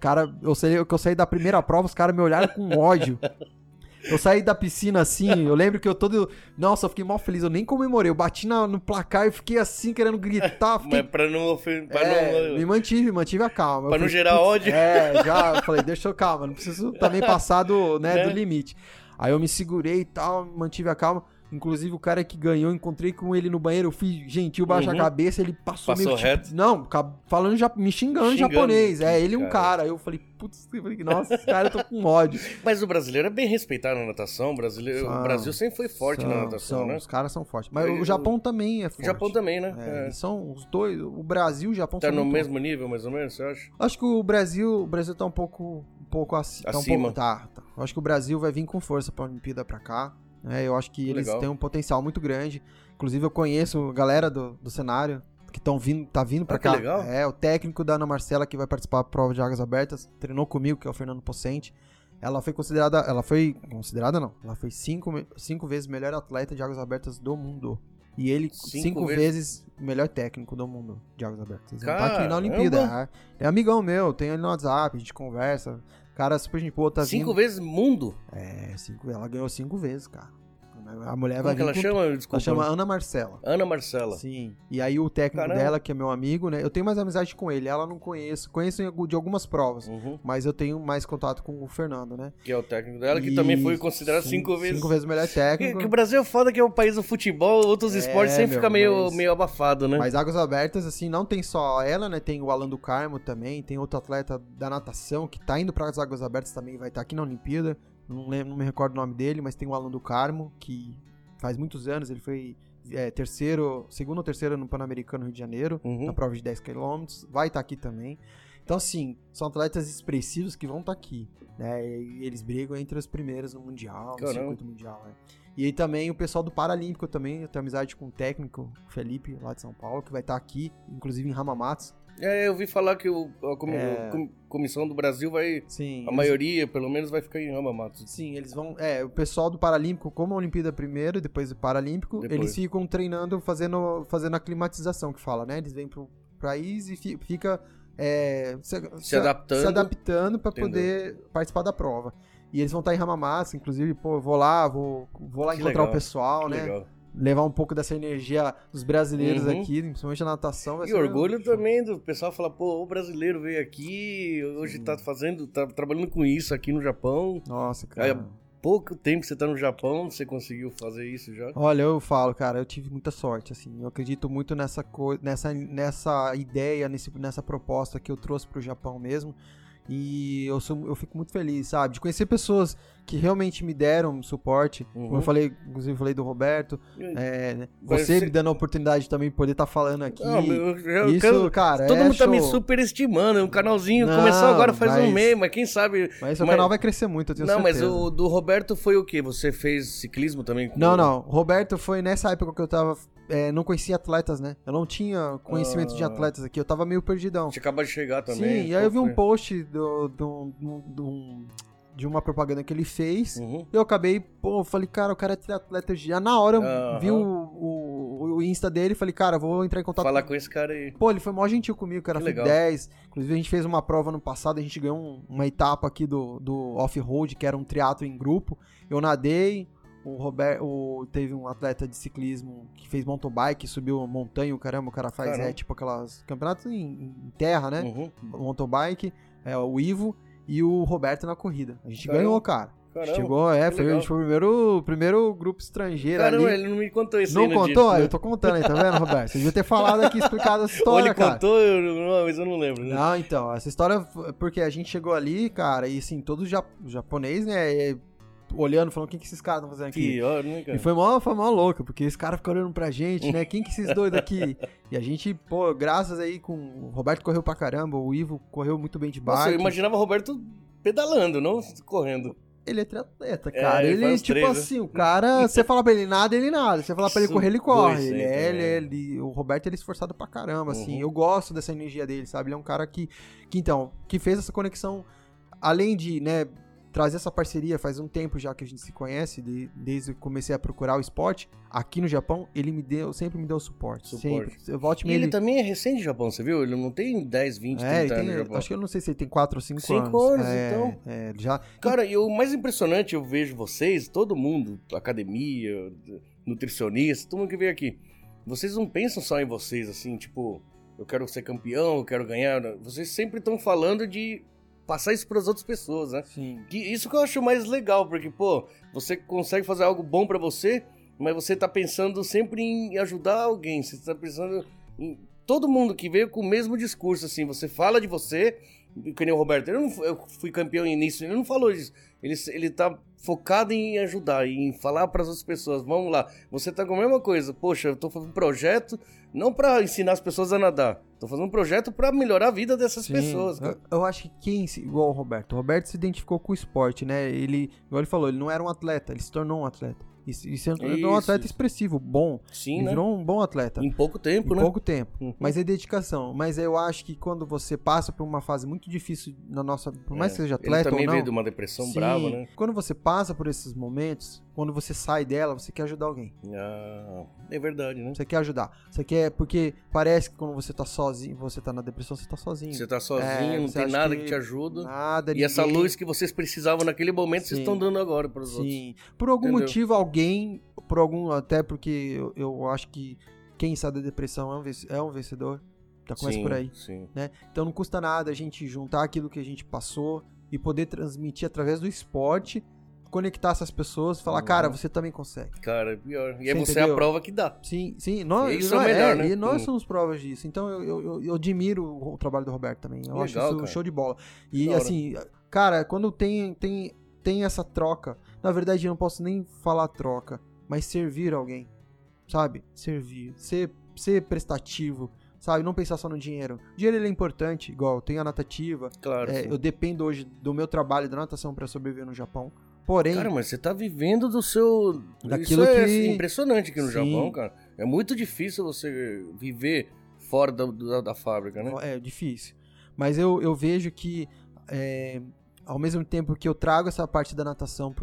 Cara, eu sei que eu saí da primeira prova, os caras me olharam com ódio. Eu saí da piscina assim, eu lembro que eu todo. Nossa, eu fiquei mal feliz, eu nem comemorei. Eu bati na- no placar e fiquei assim, querendo gritar. Fiquei, Mas pra não. Pra é, não... me mantive, mantive a calma. Pra Eu não falei, gerar "Putz, ódio." É, já falei, deixa eu calma, não preciso também passar do, né, Né? do limite. Aí eu me segurei e tal, mantive a calma. Inclusive, o cara que ganhou, encontrei com ele no banheiro, eu fui gentil, baixo Uhum. a cabeça, ele passou, Passou meio tipo, reto? Não, ca- falando, me xingando, Xingando. japonês. É, ele e um Cara. cara. Aí eu falei, putz, eu falei, nossa, esse cara eu tô com ódio. Mas o brasileiro é bem respeitado na natação. O, brasileiro... São- o Brasil sempre foi forte na São- natação, são, né? Os caras são fortes. Mas Eu- o Japão também é O forte. Japão também, né? É, É. são os dois, o Brasil e o Japão Tá no mesmo nível, mais ou menos, você acha? Acho que o Brasil, o Brasil tá um pouco, um pouco aci- tá um Acima. pouco- tá, tá. Acho que o Brasil vai vir com força pra Olimpíada pra cá. Né? eu acho que eles Legal. têm um potencial muito grande. Inclusive eu conheço a galera do, do cenário que estão vindo, tá vindo pra Ah, cá. legal. É, o técnico da Ana Marcela que vai participar da prova de águas abertas, treinou comigo, que é o Fernando Pocente. Ela foi considerada, ela foi considerada não, ela foi cinco, cinco vezes melhor atleta de águas abertas do mundo. E ele, Cinco cinco, vezes? vezes o melhor técnico do mundo de águas abertas. Ele tá aqui Caramba! na Olimpíada. É, é amigão meu, tem ele no WhatsApp, a gente conversa. Cara, super gente boa, tá Cinco vindo. vezes mundo. É, cinco, ela ganhou cinco vezes, cara. A mulher Como vai que ela com- chama? Ela Desculpa. chama Ana Marcela. Ana Marcela. Sim. E aí o técnico Caramba. dela, que é meu amigo, né? Eu tenho mais amizade com ele. Ela não conheço. Conheço de algumas provas. Uhum. Mas eu tenho mais contato com o Fernando, né? Que é o técnico dela, que E também foi considerado cinco, cinco vezes. Cinco vezes o melhor Que, técnico. que o Brasil é foda que é o país do futebol, outros É, esportes sempre meu, fica meio, mas- meio abafado, né? Mas Águas Abertas, assim, não tem só ela, né? Tem o Alan do Carmo também, tem outro atleta da natação que tá indo para as Águas Abertas também, vai estar aqui na Olimpíada. Não, lembro, não me recordo o nome dele, mas tem o Alan do Carmo, que faz muitos anos, ele foi é, terceiro, segundo ou terceiro no Pan-Americano Rio de Janeiro, Uhum. na prova de 10 km, vai estar aqui também. Então, assim, são atletas expressivos que vão estar aqui, né? E eles brigam entre os primeiros no Mundial, no Caramba. circuito mundial, né? E aí também o pessoal do Paralímpico também, eu tenho amizade com o técnico Felipe, lá de São Paulo, que vai estar aqui, inclusive em Ramamatos. É, eu ouvi falar que o, a comi- É. com- comissão do Brasil vai. Sim. A eles- maioria, pelo menos, vai ficar em Ramamatos. Sim, eles vão. É, o pessoal do Paralímpico, como a Olimpíada primeiro, e depois do Paralímpico, Depois. eles ficam treinando, fazendo, fazendo a climatização que fala, né? Eles vêm pro país e fi- fica é, se, se- adaptando. se adaptando para poder participar da prova. E eles vão estar em Ramamassa, inclusive, pô, eu vou lá, vou, vou lá Que encontrar legal, o pessoal, né? legal. Levar um pouco dessa energia dos brasileiros Uhum. aqui, principalmente a natação. E orgulho também do pessoal falar, pô, o brasileiro veio aqui, hoje tá fazendo, tá trabalhando com isso aqui no Japão. Nossa, Aí, cara. pouco tempo que você tá no Japão, você conseguiu fazer isso já? Olha, eu falo, cara, eu tive muita sorte, assim. Eu acredito muito nessa coisa, nessa, nessa ideia, nesse, nessa proposta que eu trouxe pro Japão mesmo. E eu, sou, eu fico muito feliz, sabe? De conhecer pessoas que realmente me deram suporte. Como Uhum. eu falei, inclusive eu falei do Roberto. é, né? Você ser- me dando a oportunidade também de poder estar falando aqui. Não, eu, eu Isso, quero- cara, Todo é mundo tá me show. superestimando. O canalzinho Não, começou agora faz um mas- mês, mas quem sabe. Mas mas- canal vai crescer muito, eu tenho Não, mas certeza. o do Roberto foi o quê? Você fez ciclismo também? com- Não, não. Roberto foi nessa época que eu tava. É, não conhecia atletas, né? Eu não tinha conhecimento de Ah. atletas aqui. Eu tava meio perdidão. Você acabou de chegar também. Sim, e aí eu vi um post do, do, do- do- de uma propaganda que ele fez. Uhum. Eu acabei, pô, falei, cara, o cara é triatleta já. Na hora eu Aham. vi o, o, o Insta dele e falei, cara, vou entrar em contato Falar com esse cara aí. Pô, ele foi mó gentil comigo, cara. Que Foi legal. 10. Inclusive, a gente fez uma prova no passado, a gente ganhou um- uma etapa aqui do, do off-road, que era um triatlo em grupo. Eu nadei, o Roberto teve um atleta de ciclismo que fez mountain bike, subiu montanha, o caramba, o cara faz é, tipo aquelas campeonatos em, em terra, né? Uhum. Mountain bike, é, o Ivo e o Roberto na corrida. A gente Caramba. ganhou, cara. Caramba. Chegou, é, foi, a legal. gente foi o primeiro, primeiro grupo estrangeiro Caramba, ali. ele não me contou isso Não contou? dia. Ah, Eu tô contando aí, tá vendo, Roberto? Você devia ter falado aqui, explicado essa Ou história, ele cara. contou, eu, não, mas eu não lembro. né? Não, então, essa história porque a gente chegou ali, cara, e assim, todos ja japonês, né, e- olhando, falando, o que, esses caras estão fazendo aqui? Pior, né, cara? E foi mó, foi mó louca, porque esse cara fica olhando pra gente, né? Quem que esses dois aqui? E a gente, pô, graças aí com. O Roberto correu pra caramba, o Ivo correu muito bem de Nossa, bike. eu imaginava o Roberto pedalando, não correndo. Ele é triatleta, É, cara. ele ele, os tipo três, né? assim, o cara, você fala pra ele nada, ele nada. Você fala pra ele correr, ele corre. sempre, Ele é, ele, né? é- ele- o Roberto, ele é esforçado pra caramba, assim. Uhum. Eu gosto dessa energia dele, sabe? Ele é um cara que, que então, que fez essa conexão, além de, né, trazer essa parceria faz um tempo já que a gente se conhece, de- desde que comecei a procurar o esporte, aqui no Japão, ele me deu, sempre me deu suporte. Suporte. Sempre. Eu volte E ele também é recente de Japão, você viu? Ele não tem 10, 20, É, ele 30 anos tem, no Japão. acho que eu não sei se ele tem 4 ou 5 Cinco anos. anos, É, então. É, já. Cara, e o mais impressionante, eu vejo vocês, todo mundo, academia, nutricionista, todo mundo que veio aqui. Vocês não pensam só em vocês, assim, tipo, eu quero ser campeão, eu quero ganhar. Vocês sempre estão falando de passar isso para as outras pessoas, né? Sim. Que isso que eu acho mais legal, porque, pô, você consegue fazer algo bom pra você, mas você tá pensando sempre em ajudar alguém. Você tá pensando em todo mundo que veio com o mesmo discurso, assim. Você fala de você, que nem o Roberto. Eu, não, eu fui campeão início, ele não falou disso. Ele, ele tá focado em ajudar, em falar para as outras pessoas. Vamos lá, você tá com a mesma coisa. Poxa, eu tô fazendo um projeto não pra ensinar as pessoas a nadar. Tô fazendo um projeto pra melhorar a vida dessas Sim, pessoas. Eu, eu acho que quem, igual o Roberto, o Roberto se identificou com o esporte, né? Ele, igual ele falou, ele não era um atleta, ele se tornou um atleta. E, e se tornou um Isso, atleta expressivo, bom. Sim, ele né? virou um bom atleta. Em pouco tempo, em né? pouco tempo. Uhum. Mas é dedicação. Mas eu acho que quando você passa por uma fase muito difícil na nossa. Por mais É. que seja Ele atleta também ou não. veio de uma depressão sim, brava, né? Quando você passa por esses momentos, quando você sai dela, você quer ajudar alguém. Ah, é verdade, né? Você quer ajudar. Você quer. Porque parece que quando você tá sozinho, você tá na depressão, você tá sozinho. Você tá sozinho, É, não tem nada que que te ajuda. Nada, E essa ninguém- luz que vocês precisavam naquele momento, vocês Sim. estão dando agora para os outros. Sim. Por algum Entendeu? motivo, alguém, por algum, até porque eu, eu acho que quem sai da depressão é um, é um vencedor. Já começa sim, por aí. Sim. Né? Então não custa nada a gente juntar aquilo que a gente passou e poder transmitir através do esporte, conectar essas pessoas e falar, Uhum. cara, você também consegue. Cara, é pior. E aí Você você é a prova que dá. Sim, sim. Nós, Isso é nós- melhor, né? E nós Hum. somos provas disso. Então eu, eu, eu- admiro o trabalho do Roberto também. Eu acho Legal, isso cara. show de bola. E assim, cara, quando tem, tem, tem essa troca, na verdade eu não posso nem falar troca, mas servir alguém. sabe? Servir, ser, ser prestativo, sabe? Não pensar só no dinheiro. O dinheiro ele é importante, igual eu tenho a natativa, Claro. é, eu dependo hoje do meu trabalho da natação pra sobreviver no Japão. Porém, Cara, mas você tá vivendo do seu. Daquilo Isso é que- impressionante aqui no Sim. Japão, cara. É muito difícil você viver fora da, da, da fábrica, né? É difícil. Mas eu, eu vejo que, é, ao mesmo tempo que eu trago essa parte da natação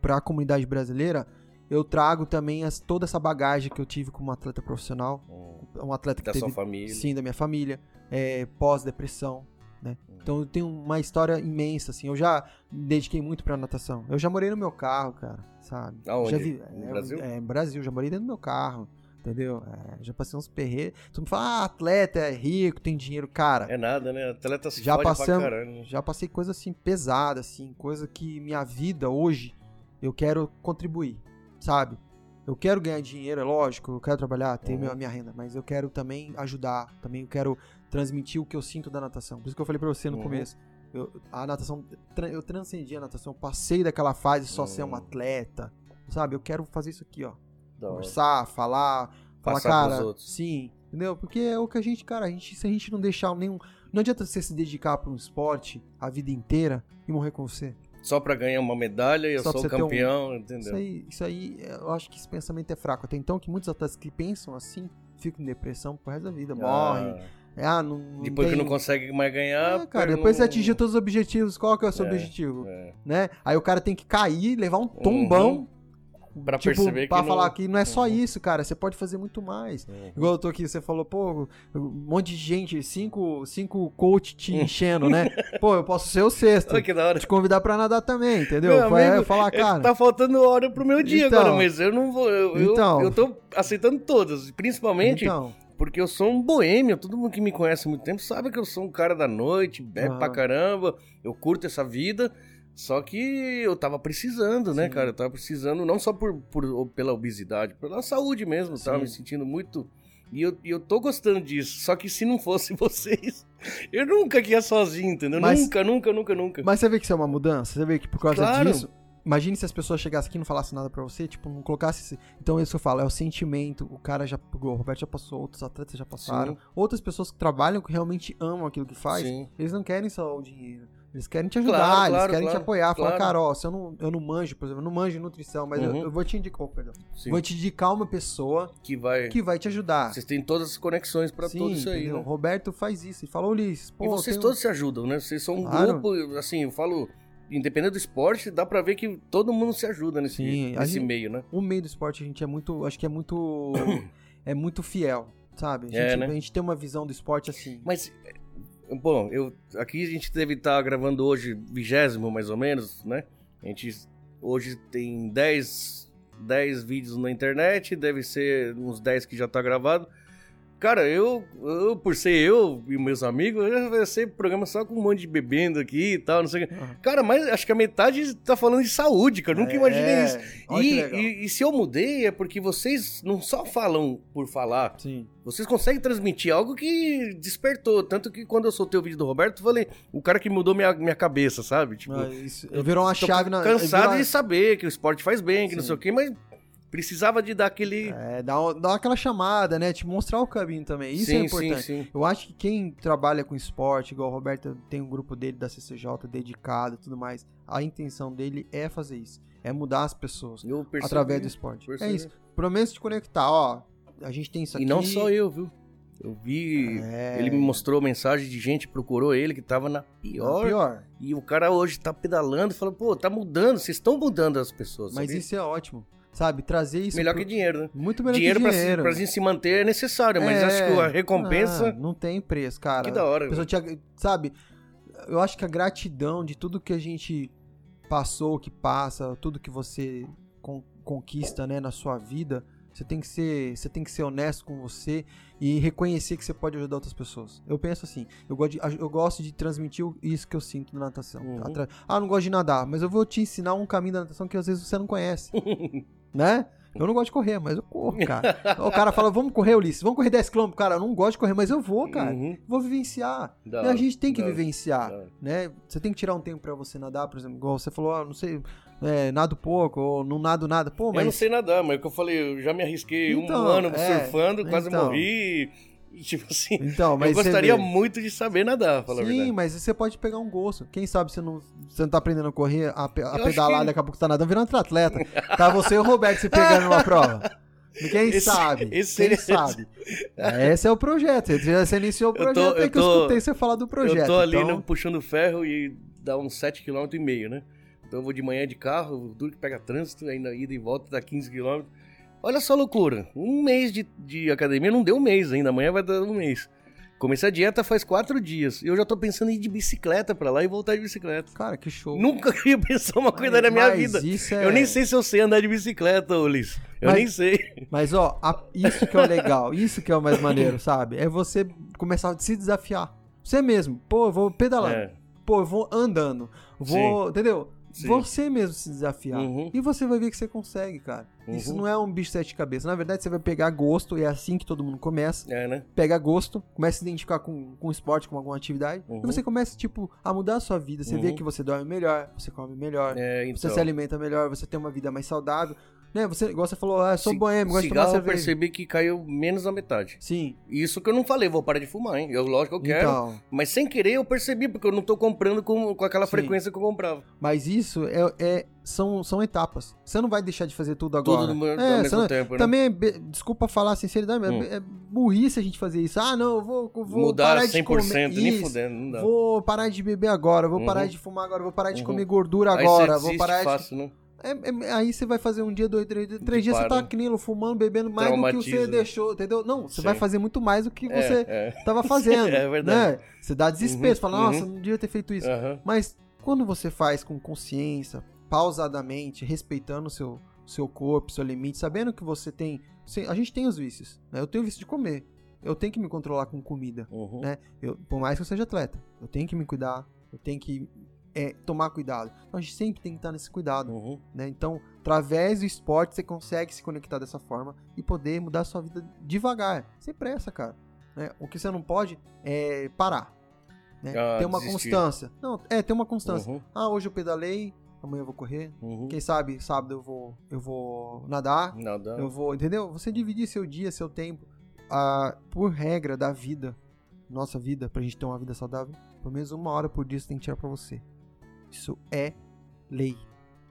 para a comunidade brasileira, eu trago também as- toda essa bagagem que eu tive como atleta profissional. Hum, Um atleta que Da teve, sua família. sim, da minha família, é, pós-depressão, né? Hum. Então eu tenho uma história imensa, assim. Eu já me dediquei muito pra natação. Eu já morei no meu carro, cara, sabe? Aonde? Já vi, No é, Brasil? É, no Brasil. Já morei dentro do meu carro, entendeu? É, já passei uns perreiros. Tu me fala, ah, atleta, é rico, tem dinheiro. Cara, É nada, né? Atleta se Já pra caralho. já passei coisa assim pesada, assim, coisa que minha vida hoje eu quero contribuir, sabe? Eu quero ganhar dinheiro, é lógico, eu quero trabalhar, ter Uhum. minha, minha renda, mas eu quero também ajudar, também eu quero transmitir o que eu sinto da natação. Por isso que eu falei pra você no Uhum. começo. Eu, a natação, eu transcendi a natação, eu passei daquela fase só ser um Uhum. atleta, sabe? Eu quero fazer isso aqui, ó. Da hora. Conversar, falar, falar, pros cara, sim, entendeu? Porque é o que a gente, cara, a gente, se a gente não deixar nenhum. Não adianta você se dedicar pra um esporte a vida inteira e morrer com você. Só pra ganhar uma medalha e eu sou ter um- campeão, Isso entendeu? aí, isso aí, eu acho que esse pensamento é fraco. Até então que muitos atletas que pensam assim ficam em depressão pro resto da vida, morrem. Ah, É, ah, não, não depois tem... que não consegue mais ganhar. É, cara, depois você um- atingiu todos os objetivos, qual que é o seu É, objetivo? é, Né? Aí o cara tem que cair, levar um tombão, Pra tipo, perceber que. pra não- falar que não é só Uhum. isso, cara, você pode fazer muito mais. Uhum. Igual eu tô aqui, você falou, pô, um monte de gente, cinco, cinco coach te enchendo, né? Pô, eu posso ser o sexto. Olha que da hora. Te convidar pra nadar também, entendeu? Meu Foi- amigo, eu falar, É que cara. Tá faltando hora pro meu dia Então. agora, mas eu não vou. Eu, eu- Então. eu, tô aceitando todas. Principalmente Então, porque eu sou um boêmio. Todo mundo que me conhece há muito tempo sabe que eu sou um cara da noite, bebe Aham. pra caramba. Eu curto essa vida. Só que eu tava precisando, né, Sim. cara? Eu tava precisando, não só por, por- pela obesidade, pela saúde mesmo. Eu Tava Sim. me sentindo muito. E eu, e eu tô gostando disso. Só que se não fosse vocês, eu nunca ia sozinho, entendeu? Mas- Nunca, nunca, nunca, nunca. mas você vê que isso é uma mudança? Você vê que por causa Claro. disso. Imagine se as pessoas chegassem aqui e não falassem nada pra você, tipo, não colocasse. esse- Então, isso que eu falo, é o sentimento. O cara já. O Roberto já passou, outros atletas já passaram. Sim. Outras pessoas que trabalham, que realmente amam aquilo que faz, Sim. eles não querem só o dinheiro. Eles querem te ajudar, Claro, eles claro, querem te claro, apoiar. Falar, ó, se eu não, eu não manjo, por exemplo, eu não manjo nutrição, mas eu, Uhum. eu vou te indicar, oh, perdão. Sim. Vou te indicar uma pessoa Que vai. que vai te ajudar. Vocês têm todas as conexões pra Sim, tudo isso aí, né? Roberto faz isso. E fala, Ulisses, pô, e vocês um- todos se ajudam, né? Vocês são um grupo, assim, eu falo, independente do esporte, dá pra ver que todo mundo se ajuda nesse, Sim, nesse gente- meio, né? o meio do esporte a gente é muito, acho que é muito é muito fiel, sabe? A gente, É, né? a gente tem uma visão do esporte assim. Mas, é, bom, eu, aqui a gente deve estar gravando hoje, vigésimo mais ou menos, né? A gente hoje tem 10, 10 vídeos na internet, deve ser uns 10 que já tá gravado. Cara, eu, eu, por ser eu e meus amigos, eu vai ser programa só com um monte de bebendo aqui e tal, não sei o. Aham. Cara, mas acho que a metade tá falando de saúde, cara. Eu nunca É, imaginei isso. que E, e- e se eu mudei é porque vocês não só falam por falar, Sim. vocês conseguem transmitir algo que despertou. Tanto que quando eu soltei o vídeo do Roberto, eu falei, o cara que mudou minha, minha cabeça, sabe? Tipo, Mas isso- virou uma chave na cansado virou- de saber que o esporte faz bem, que não Sim. sei o quê, mas precisava de dar aquele. É, uma- dá aquela chamada, né? Te mostrar o caminho também. Isso sim, é importante. Sim, sim. Eu acho que quem trabalha com esporte, igual o Roberto tem um grupo dele da CCJ dedicado e tudo mais, a intenção dele é fazer isso. É mudar as pessoas Eu percebi. através do esporte. É percebi. isso. Pelo menos te conectar, ó. A gente tem isso aqui. E não só eu, viu? Eu vi. É, Ele me mostrou mensagem de gente procurou ele, que tava na pior. pior. E o cara hoje tá pedalando e falou, pô, tá mudando, vocês estão mudando as pessoas. Mas sabia? isso é ótimo. Sabe? Trazer isso. Melhor pro- que dinheiro, né? Muito melhor dinheiro, que pra, dinheiro. se- pra gente se manter é necessário, mas É, acho que a recompensa. ah, não tem preço, cara. que da hora. Pessoa ag- sabe? Eu acho que a gratidão de tudo que a gente passou, que passa, tudo que você con- conquista, né, na sua vida, você tem que ser, você tem que ser honesto com você e reconhecer que você pode ajudar outras pessoas. Eu penso assim, eu gosto de, eu gosto de transmitir isso que eu sinto na natação. Uhum. Ah, não gosto de nadar, mas eu vou te ensinar um caminho da natação que às vezes você não conhece, né? Eu não gosto de correr, mas eu corro, cara. o cara fala, vamos correr, Ulisses, vamos correr 10km. Cara, eu não gosto de correr, mas eu vou, cara. Uhum. Vou vivenciar. A gente tem que vivenciar, né? Você tem que tirar um tempo pra você nadar, por exemplo, igual você falou, ah, não sei, é, nado pouco, ou não nado nada. Pô, Eu não mas. sei nadar, mas é o que eu falei, eu já me arrisquei Então, um ano é, surfando, quase então. morri. Tipo assim, Então, mas eu gostaria vê. muito de saber nadar, falar Sim, mas você pode pegar um gosto. Quem sabe você não, você não tá aprendendo a correr, a, a pedalar, que- daqui a pouco tá nadando, virando atleta. Tá você e o Roberto se pegando numa prova. Quem Esse- sabe? esse Quem sabe? Esse é o projeto. Você, iniciou o Eu tô- projeto, é eu que eu tô- escutei você falar do projeto. eu tô ali então, no- puxando ferro e dá uns 7,5 km né? Então eu vou de manhã de carro, duro que pega trânsito, ainda ida e volta dá 15 km. Olha só a loucura. Um mês de, de academia não deu um mês ainda, amanhã vai dar um mês. Comecei a dieta faz quatro dias. E eu já tô pensando em ir de bicicleta pra lá e voltar de bicicleta. Cara, que show. Nunca ia pensar uma coisa na minha Mas vida. Isso é... Eu nem sei se eu sei andar de bicicleta, Ulisses. Eu Mas- nem sei. Mas, ó, a- isso que é o legal, isso que é o mais maneiro, sabe? É você começar a se desafiar. Você mesmo. Pô, eu vou pedalando. É. Pô, eu vou andando. Vou, entendeu? Sim. Você mesmo se desafiar. Uhum. E você vai ver que você consegue, cara. Isso Uhum. não é um bicho de sete cabeças. Na verdade, você vai pegar gosto, e é assim que todo mundo começa. É, né? Pega gosto, começa a se identificar com, com esporte, com alguma atividade. Uhum. E você começa, tipo, a mudar a sua vida. Você vê Uhum. que você dorme melhor, você come melhor, É, você então. se alimenta melhor, você tem uma vida mais saudável. Né? Você, igual você falou, ah, eu sou boêmio, gosto de tomar cigarro eu cerveja. percebi que caiu menos da metade. Sim. Isso que eu não falei, vou parar de fumar, hein? Eu, lógico que eu quero. Então, Mas sem querer eu percebi, porque eu não tô comprando com, com aquela Sim. frequência que eu comprava. mas isso é, é- são, são etapas. Você não vai deixar de fazer tudo agora. Tudo no, É, ao mesmo não- tempo, né? Também, é desculpa falar a sinceridade, Hum. é, é burrice a gente fazer isso. Ah, não, eu vou, vou Mudar parar de 100%, comer. nem fudendo, não dá. Vou parar de beber agora, vou parar Uhum. de fumar agora, vou parar de Uhum. comer gordura agora, vou parar de... fácil, né? É, é, aí você vai fazer um dia, dois, três, dias- três dias, você tá aquilo, fumando, bebendo mais do que você deixou, entendeu? Não, você Sim. vai fazer muito mais do que você É, é. tava fazendo. É verdade. Né? Você dá desespero, Uhum, fala, nossa, uhum. não devia ter feito isso. Aham. Mas quando você faz com consciência, pausadamente, respeitando o seu, seu corpo, seu limite, sabendo que você tem. a gente tem os vícios. Né? Eu tenho vício de comer. Eu tenho que me controlar com comida. Uhum. Né? Eu, por mais que eu seja atleta, eu tenho que me cuidar, eu tenho que é, tomar cuidado. Então a gente sempre tem que estar nesse cuidado. Uhum. Né? Então, através do esporte, você consegue se conectar dessa forma e poder mudar a sua vida devagar, sem pressa, cara. né? O que você não pode é parar. Né? Ah, ter uma desistir. constância. Não, é, ter uma constância. Uhum. Ah, hoje eu pedalei, amanhã eu vou correr. Uhum. Quem sabe, sábado eu vou, eu vou nadar. Nada. Eu vou, entendeu? Você dividir seu dia, seu tempo, ah, por regra da vida, nossa vida, pra gente ter uma vida saudável, pelo menos uma hora por dia você tem que tirar pra você. Isso é lei.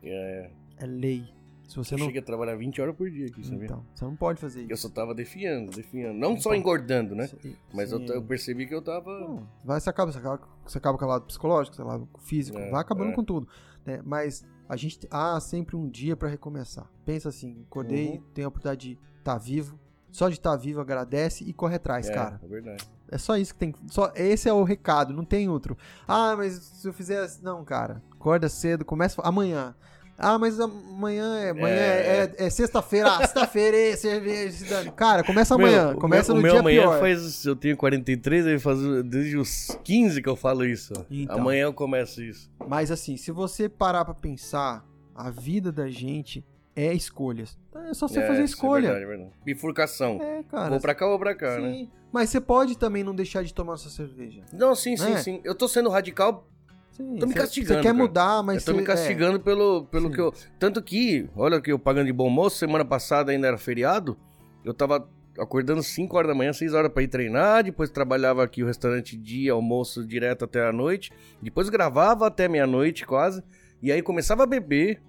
É, É lei. Se você eu não. cheguei a trabalhar 20 horas por dia aqui, sabia? Então, você não pode fazer Eu isso. só tava defiando, defiando. Não só Então. engordando, né? Isso- Mas eu, sim. eu percebi que eu tava. Não, vai, você, acaba, você, acaba, você acaba com o lado psicológico, você acaba com o físico, É, vai acabando é. com tudo. né? Mas a gente há sempre um dia pra recomeçar. Pensa assim, acordei, Uhum. tenho a oportunidade de estar vivo. Só de estar vivo, agradece e corre atrás, é, cara. é verdade. É só isso que tem. Só, esse é o recado, não tem outro. Ah, mas se eu fizer. assim- Não, cara. Acorda cedo, começa amanhã. Ah, mas amanhã é. Amanhã é, é- é sexta-feira. Ah, sexta-feira é cerveja. Cara, começa amanhã. Meu, começa meu, no o meu dia amanhã pior. faz. Eu tenho 43, aí faz desde os 15 que eu falo isso. Então. Amanhã eu começo isso. Mas assim, se você parar pra pensar, a vida da gente é escolhas. É só você é, fazer isso escolha. É verdade, é verdade. Bifurcação. É, cara. vou pra cá ou pra cá, né? sim. Mas você pode também não deixar de tomar sua cerveja. Não, sim, sim, É. sim. Eu tô sendo radical, Sim, Tô me castigando, Você quer cara. mudar, mas eu tô me você- é. castigando pelo, pelo Sim. que eu. Tanto que, olha que eu pagando de bom moço, semana passada ainda era feriado. Eu tava acordando 5 horas da manhã, 6 horas pra ir treinar. Depois trabalhava aqui o restaurante dia, almoço direto até a noite. Depois gravava até meia-noite quase. E aí começava a beber.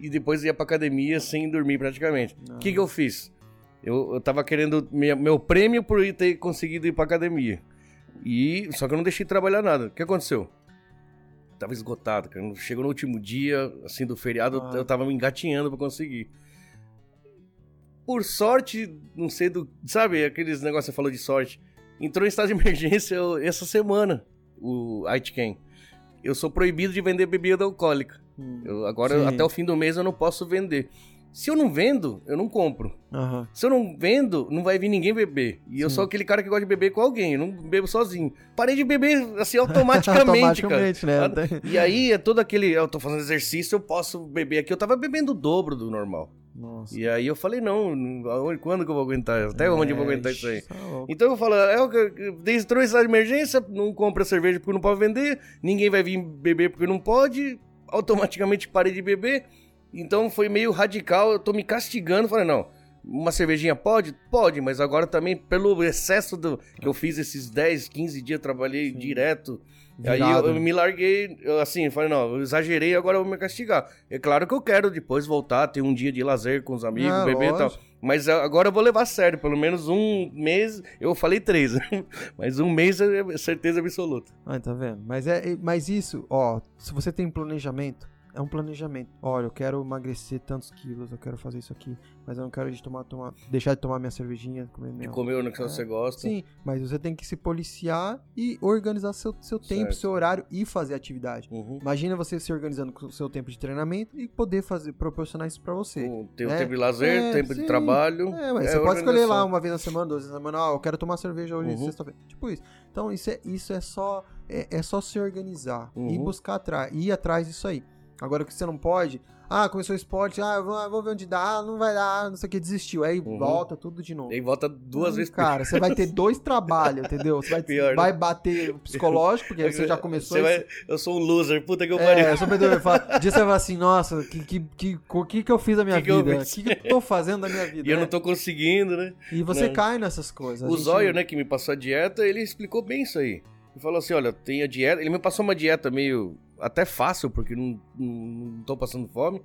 E depois ia pra academia sem dormir praticamente. O que, que eu fiz? Eu, eu tava querendo minha- meu prêmio por ter conseguido ir pra academia. E só que eu não deixei de trabalhar nada. O que aconteceu? Tava esgotado, cara. Chegou no último dia, assim, do feriado, eu- Ah. eu tava me engatinhando pra conseguir. Por sorte, não sei do. Sabe, aqueles negócios que você falou de sorte. Entrou em estado de emergência eu- essa semana, o Aitken. Eu sou proibido de vender bebida alcoólica. Hum. Eu- agora, até o fim do mês, eu não posso vender. Se eu não vendo, eu não compro. Aham. Se eu não vendo, não vai vir ninguém beber. E eu Sim. sou aquele cara que gosta de beber com alguém, eu não bebo sozinho. Parei de beber, assim, automaticamente, cara. Automaticamente, né? Até- E aí é todo aquele. Eu tô fazendo exercício, eu posso beber aqui. Eu tava bebendo o dobro do normal. Nossa. E aí eu falei, não, quando que eu vou aguentar? Até onde eu vou aguentar isso aí? Tá. Então eu falo, é o que desde estado de emergência, não compra cerveja porque não pode vender, ninguém vai vir beber porque não pode. Automaticamente parei de beber. Então foi meio radical, eu tô me castigando, falei, não, uma cervejinha pode? Pode, mas agora também pelo excesso do que eu fiz esses 10, 15 dias, trabalhei direto. Aí eu, eu me larguei, eu, assim, falei, não, eu exagerei, agora eu vou me castigar. É claro que eu quero depois voltar, ter um dia de lazer com os amigos, Ah, beber e tal. Mas agora eu vou levar a sério, pelo menos um mês, eu falei três, mas um mês é certeza absoluta. Ah, tá vendo? Mas, é, mas isso, ó, se você tem um planejamento, é um planejamento. Olha, eu quero emagrecer tantos quilos, eu quero fazer isso aqui, mas eu não quero de tomar, tomar, deixar de tomar minha cervejinha, comer De minha... comer o que É. você gosta. Sim, mas você tem que se policiar e organizar seu, seu tempo, Certo. seu horário e fazer atividade. Uhum. Imagina você se organizando com o seu tempo de treinamento e poder fazer, proporcionar isso pra você. O- Tem o É, tempo de lazer, é, tempo de sim. trabalho. É, mas é você pode escolher lá uma vez na semana, duas vezes na semana, ah, eu quero tomar cerveja hoje, Uhum. sexta-feira. Tipo isso. Então, isso é, isso é só é, é só se organizar e Uhum. buscar atrás, ir atrás disso aí. Agora o que você não pode, ah, começou o esporte, ah, vou, vou ver onde dá, ah, não vai dar, não sei o que, desistiu. Aí Uhum. volta tudo de novo. E volta duas Hum, vezes Cara, você vai ter dois trabalhos, entendeu? Você vai, Pior, né? vai bater o psicológico, porque aí você já começou. Você vai- Eu sou um loser, puta que eu pariu. é, eu sou perdedor. Dia você vai falar assim, nossa, que que, que, o que, que eu fiz da minha Que vida? O que, que eu tô fazendo da minha vida? E eu né? não tô conseguindo, né? E você Não. cai nessas coisas. O gente- Zóio, né, que me passou a dieta, ele explicou bem isso aí. Ele falou assim, olha, tem a dieta... Ele me passou uma dieta meio... Até fácil, porque não, não, não tô passando fome.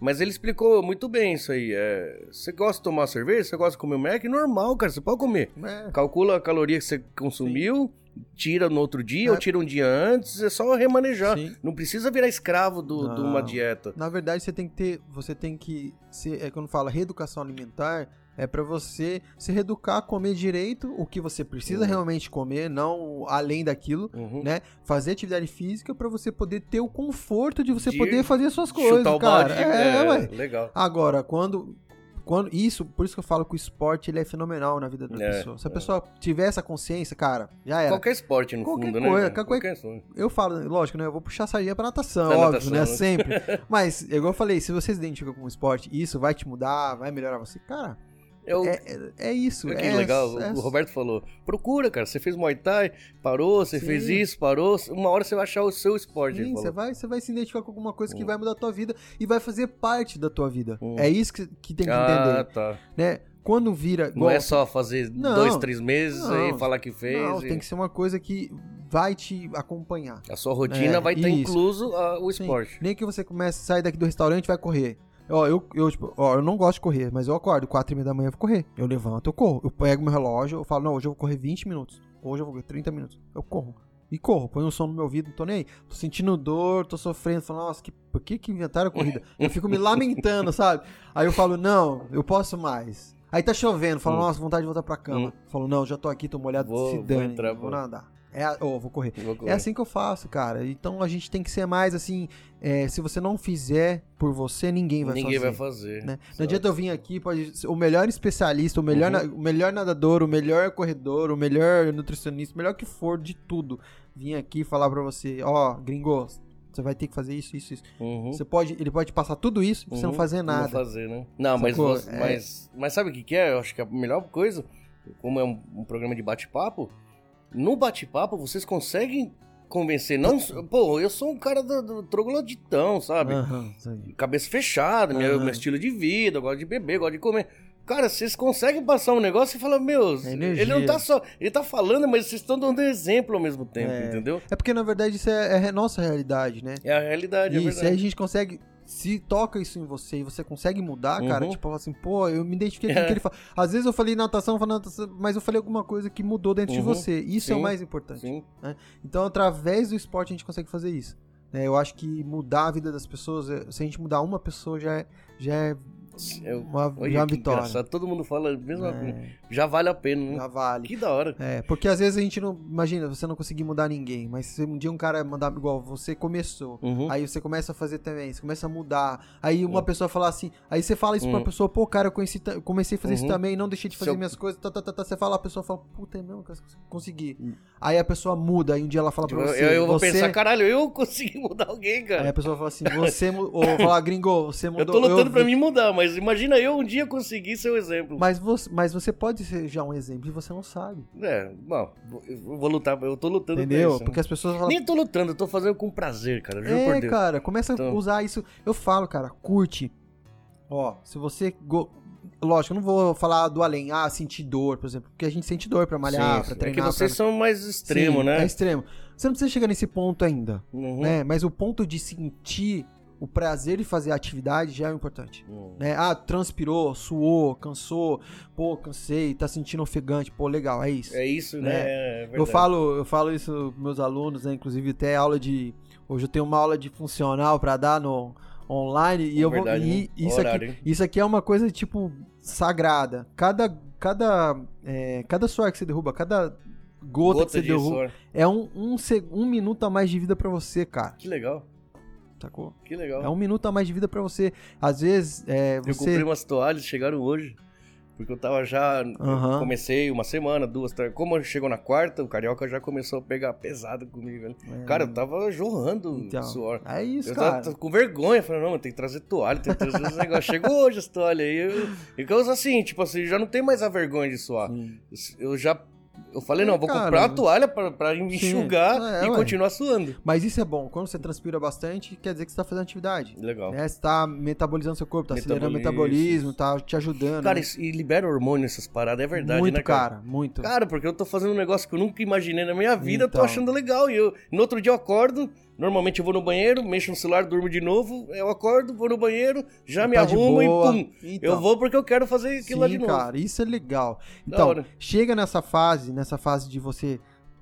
Mas ele explicou muito bem isso aí. É, você gosta de tomar cerveja? Você gosta de comer Mac? Normal, cara, você pode comer. É, Calcula a caloria que você consumiu, tira no outro dia É. ou tira um dia antes, é só remanejar. sim. Não precisa virar escravo de uma dieta. Na verdade, você tem que ter, você tem que, ser, é quando fala reeducação alimentar, é pra você se reeducar, comer direito o que você precisa Uhum. realmente comer, não além daquilo, Uhum. né? Fazer atividade física pra você poder ter o conforto de você De poder fazer suas coisas, cara. balde. é, é, ué. legal. Agora, quando quando isso, por isso que eu falo que o esporte ele é fenomenal na vida da É, pessoa. Se a é. pessoa tiver essa consciência, cara, já era. Qualquer esporte, no Qualquer fundo, coisa, né? qualquer- coisa. Eu falo, lógico, né? Eu vou puxar a sardinha pra natação, Pra óbvio, natação, né? né? Sempre. Mas, igual eu falei, se você se identifica com o esporte, isso vai te mudar, vai melhorar você. Cara, Eu, é, é, é isso. Que é, legal, é- o Roberto falou. Procura, cara. Você fez Muay Thai, parou, você Sim. fez isso, parou. Uma hora você vai achar o seu esporte. Sim, você vai, você vai se identificar com alguma coisa que Hum. vai mudar a tua vida e vai fazer parte da tua vida. Hum. É isso que, que tem que Ah, entender, tá. né? Quando vira... Não é só fazer Não. dois, três meses Não. e falar que fez. Não, e tem que ser uma coisa que vai te acompanhar. A sua rotina É, vai estar isso. incluso ah, o Sim. esporte. Nem que você comece a sair daqui do restaurante e vai correr. Ó, eu, eu, tipo, ó, eu não gosto de correr, mas eu acordo 4 e meia da manhã eu vou correr. Eu levanto, eu corro. Eu pego meu relógio, eu falo, não, hoje eu vou correr 20 minutos. Hoje eu vou correr 30 minutos. Eu corro. E corro, põe um som no meu ouvido, não tô nem aí. Tô sentindo dor, tô sofrendo, falo, nossa, que, por que que inventaram a corrida? Eu fico me lamentando, sabe? Aí eu falo, não, eu posso mais. Aí tá chovendo, falo, Hum. nossa, vontade de voltar pra cama. Hum. Falo, não, já tô aqui, tô molhado, Vou- se vou dane, entrar, vou vou. nadar. É, a- ô, vou correr. Vou correr. É assim que eu faço, cara. Então a gente tem que ser mais assim. é, se você não fizer por você, ninguém vai Ninguém fazer. vai fazer. né? Não adianta eu vir aqui, pode ser o melhor especialista, o melhor, Uhum. na- o melhor nadador, o melhor corredor, o melhor nutricionista, o melhor que for de tudo. Vir aqui falar pra você, ó, gringo, você vai ter que fazer isso, isso, isso. Uhum. Você pode, ele pode passar tudo isso e você não Uhum. fazer nada. Não fazer, né? Não, mas, você- É. mas, mas sabe o que, que é? Eu acho que a melhor coisa, como é um, um programa de bate-papo, no bate-papo vocês conseguem convencer. Não, pô, eu sou um cara do, do trogloditão, sabe? Aí. Cabeça fechada, meu, Aham. meu estilo de vida, eu gosto de beber, gosto de comer. Cara, vocês conseguem passar um negócio e falar, meu, É energia. ele não tá só. Ele tá falando, mas vocês estão dando exemplo ao mesmo tempo, É. entendeu? É porque na verdade isso é, é a nossa realidade, né? É a realidade, é Isso, a verdade. gente consegue. Se toca isso em você e você consegue mudar, cara, Uhum. tipo fala assim, pô, eu me identifiquei com o É. que ele fala. Às vezes eu falei natação, eu falei natação, mas eu falei alguma coisa que mudou dentro de Uhum. você. Isso é o Sim. mais importante. Sim. Então, através do esporte, a gente consegue fazer isso. né? eu acho que mudar a vida das pessoas, é- se a gente mudar uma pessoa, já é, já é uma, olha é uma vitória. engraçado, todo mundo fala a mesma coisa. É, Já vale a pena, né? já vale. Que da hora. É, porque às vezes a gente não. Imagina, você não conseguir mudar ninguém, mas se um dia um cara mandar igual você começou. Uhum. Aí você começa a fazer também, você começa a mudar. Aí uma Uhum. pessoa fala assim, aí você fala isso pra Uhum. pessoa, pô, cara, eu conheci, comecei a fazer isso Uhum. também, não deixei de fazer Seu- minhas coisas, tá, tá, tá, tá. Você fala, a pessoa fala, puta, é mesmo, cara, consegui. Uhum. Aí a pessoa muda, aí um dia ela fala pra Eu, você. eu- eu vou você... pensar, caralho, eu consegui mudar alguém, Aí cara. a pessoa fala assim, você mudou. Ou falar, gringo, você Eu mudou. tô lutando eu pra mim mudar, mas mas imagina eu um dia conseguir ser o exemplo. Mas você, mas você pode ser já um exemplo e você não sabe. É, bom, eu vou lutar, eu tô lutando Entendeu? isso, né? Porque as pessoas falam. Nem tô lutando, eu tô fazendo com prazer, cara, juro por É, Deus. cara, começa Então- a usar isso. Eu falo, cara, curte. Ó, se você. go- Lógico, eu não vou falar do além, ah, sentir dor, por exemplo, porque a gente sente dor pra malhar, sim. treinar. É que vocês pra... são mais extremo, Sim, né? É extremo. Você não precisa chegar nesse ponto ainda, Uhum. né? Mas o ponto de sentir o prazer de fazer a atividade já é o importante. Uhum. Né? Ah, transpirou, suou, cansou, pô, cansei, tá sentindo ofegante, pô, legal, é isso. É isso, né? É Eu falo, eu falo isso pros meus alunos, né? Inclusive até aula de. Hoje eu tenho uma aula de funcional pra dar no online e eu vou. Verdade, E né? isso, aqui, Horário, isso aqui é uma coisa, tipo, sagrada. Cada. Cada. É, cada suor que você derruba, cada gota, que você de derruba. suor. É um, um, seg- um minuto a mais de vida pra você, cara. Que legal, Sacou? que legal. É um minuto a mais de vida pra você. Às vezes, é, Eu você. comprei umas toalhas, chegaram hoje. Porque eu tava já. eu Aham. comecei uma semana, duas, três. Como chegou na quarta, o carioca já começou a pegar pesado comigo. né? É, Cara, eu tava jorrando então, suor. É isso, Eu cara. tava com vergonha, falei, não, tem que trazer toalha, tem que trazer esse negócio. Chegou hoje as toalhas aí. Eu, e coisa assim, tipo assim, já não tem mais a vergonha de suar. Sim. Eu já. Eu falei, não, vou Cara, comprar uma toalha pra, pra enxugar É, e ué. continuar suando. Mas isso é bom. Quando você transpira bastante, quer dizer que você tá fazendo atividade. Legal. Né? Você tá metabolizando seu corpo, tá acelerando o Metabolismo. tá te ajudando. Cara, né? isso- e libera hormônio essas paradas, é verdade, muito, né, cara? cara? Muito. Cara, porque eu tô fazendo um negócio que eu nunca imaginei na minha vida, eu tô Então. achando legal. E eu, no outro dia eu acordo, normalmente eu vou no banheiro, mexo no celular, durmo de novo, eu acordo, vou no banheiro, já me Tá arrumo e pum. Então. Eu vou porque eu quero fazer aquilo lá Sim, de novo. cara, isso é legal. Então, chega nessa fase, nessa fase de você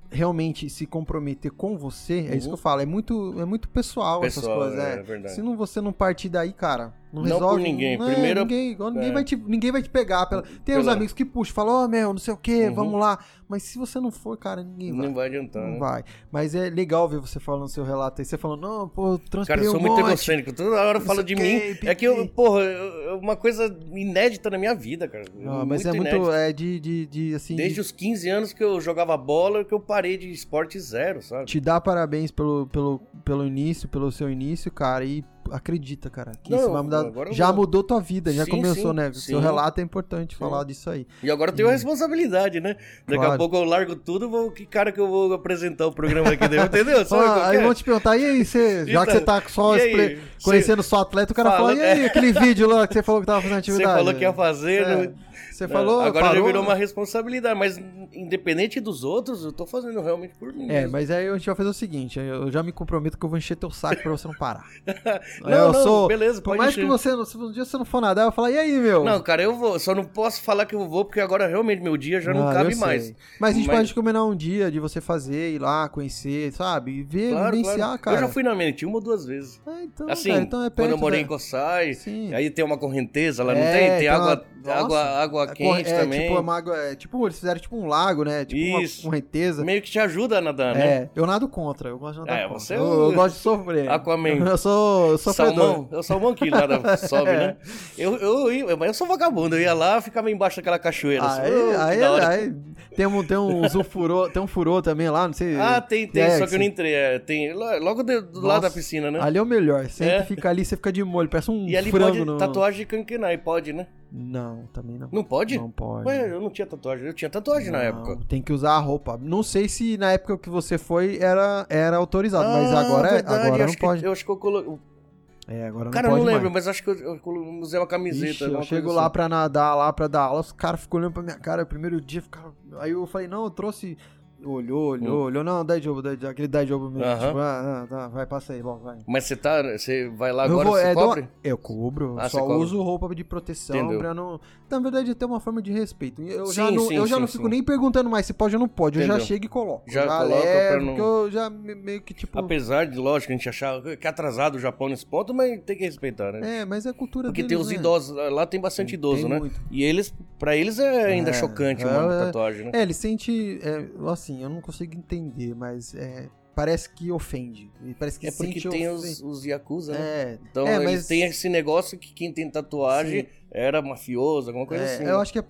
realmente se comprometer com você, é isso Uhum. que eu falo, é muito, é muito pessoal, essas Pessoal, coisas, é, é. é verdade. Se não, você não partir daí, cara, não, Não resolve. por ninguém, não é, primeiro- ninguém, igual ninguém, é. vai te, ninguém vai te pegar. Pela... Tem uns Pela- amigos que puxam, falam, ó, meu, não sei o que, Uhum. vamos lá. Mas se você não for, cara, ninguém vai. Não vai adiantar, Não né? vai. Mas é legal ver você falando seu relato aí. Você falando, não, pô, eu Cara, transpirei eu sou um muito monte. egocêntrico. Toda hora Não fala de o mim. É que eu, porra, é uma coisa inédita na minha vida, cara. Ah, mas é muito, é de, de, de, assim, Desde os 15 anos que eu jogava bola, que eu parei de esporte zero, sabe? te dar parabéns pelo, pelo, pelo início, pelo seu início, cara, e acredita, cara, que Não, isso vai mudar. Já vou. mudou tua vida, já Sim, começou, sim, né? sim. Seu relato é importante falar disso aí. E agora eu tenho a responsabilidade, né? Daqui Claro. a pouco eu largo tudo, vou, que cara que eu vou apresentar o programa aqui dentro, entendeu? Sabe Ah, aí é? vão te perguntar, e aí, você, já que Então, você tá só e expre- Você- conhecendo só atleta, o cara Fala- fala, e aí, aquele vídeo lá que você falou que tava fazendo Você atividade? falou que ia fazer, É. né? Você falou, Agora parou, já virou uma responsabilidade, mas independente dos outros, eu tô fazendo realmente por mim. É, mesmo. mas aí a gente vai fazer o seguinte, eu já me comprometo que eu vou encher teu saco pra você não parar. Não, eu não, sou, beleza, por mais encher. que você, se um dia você não for nadar, eu vou falar, e aí, meu? Não, cara, eu vou. Só não posso falar que eu vou, porque agora realmente meu dia já não Ah, cabe mais. Mas a gente Mas- pode combinar um dia de você fazer, ir lá, conhecer, sabe? E ver, Claro, vivenciar, claro. cara. Eu já fui na Menity uma ou duas vezes. Ah, então, Assim, cara, então é quando eu perto morei da- em Coçai, aí tem uma correnteza lá, não É, tem? Tem tem água, uma- água, Nossa, água É, quente é, também. tipo uma água, é, tipo, eles fizeram tipo um lago, né? Tipo Isso. uma correnteza. Meio que te ajuda a nadar, né? É, eu nado contra, eu gosto de nadar É, contra. você é eu, o- eu gosto de sofrer. Aquaman. Eu sou, eu sou Salmão, é o salmão que nada sobe, É. né? Eu, eu, ia- mas eu sou vagabundo, eu ia lá ficava embaixo daquela cachoeira. assim, Aí, que aí, hora. aí, tem um, tem um furô, tem um furô também lá, não sei. Ah, tem, tem, só que eu não entrei. é, tem, lo- logo de- do lado da Nossa, piscina, né? Ali é o melhor. Você É. fica ali, você fica de molho, parece um E ali frango pode no... tatuagem de canquenai, pode, né? Não, também não. Não pode? Não pode. Ué, eu não tinha tatuagem, eu tinha tatuagem na Não, época. Tem que usar a roupa. Não sei se na época que você foi era, era autorizado, mas Ah, agora, é- verdade, agora não que- pode. eu acho que eu coloquei. É, agora Cara, não eu pode não lembro, mais. mas acho que eu, eu usei uma camiseta. Ixi, eu chego lá assim. pra nadar, lá pra dar aula, os caras ficam olhando pra minha cara. O primeiro dia ficaram. Aí eu falei, não, eu trouxe. Olhou, olhou, olhou. Não, dá jogo, dá jogo, aquele dá jogo mesmo. Aham. Tipo, ah, ah, tá, vai, passa aí, bom, vai. Mas você tá. Você vai lá agora, vou- você é, dou- cobre? eu cubro, Ah, só cobre. uso roupa de proteção Entendeu. pra não. Na verdade, até uma forma de respeito. Eu Sim, já não, sim, eu já sim, não fico sim. nem perguntando mais se pode ou não pode. Eu já Entendeu. chego e coloco. Já coloca pra levo, não- porque eu já me- meio que tipo. Apesar de, lógico, a gente achar que é atrasado o Japão nesse ponto, mas tem que respeitar, né? É, mas é cultura Porque tem deles, os né? idosos, lá tem bastante idoso, né? muito. E eles, pra eles é ainda É, chocante é, uma é. tatuagem, né? É, ele sente. é, assim, eu não consigo entender, mas é. parece que ofende. Parece que É porque tem os, os Yakuza, né? É, Então É, mas- têm esse negócio que quem tem tatuagem Sim. era mafioso, alguma coisa é, assim. eu acho que é,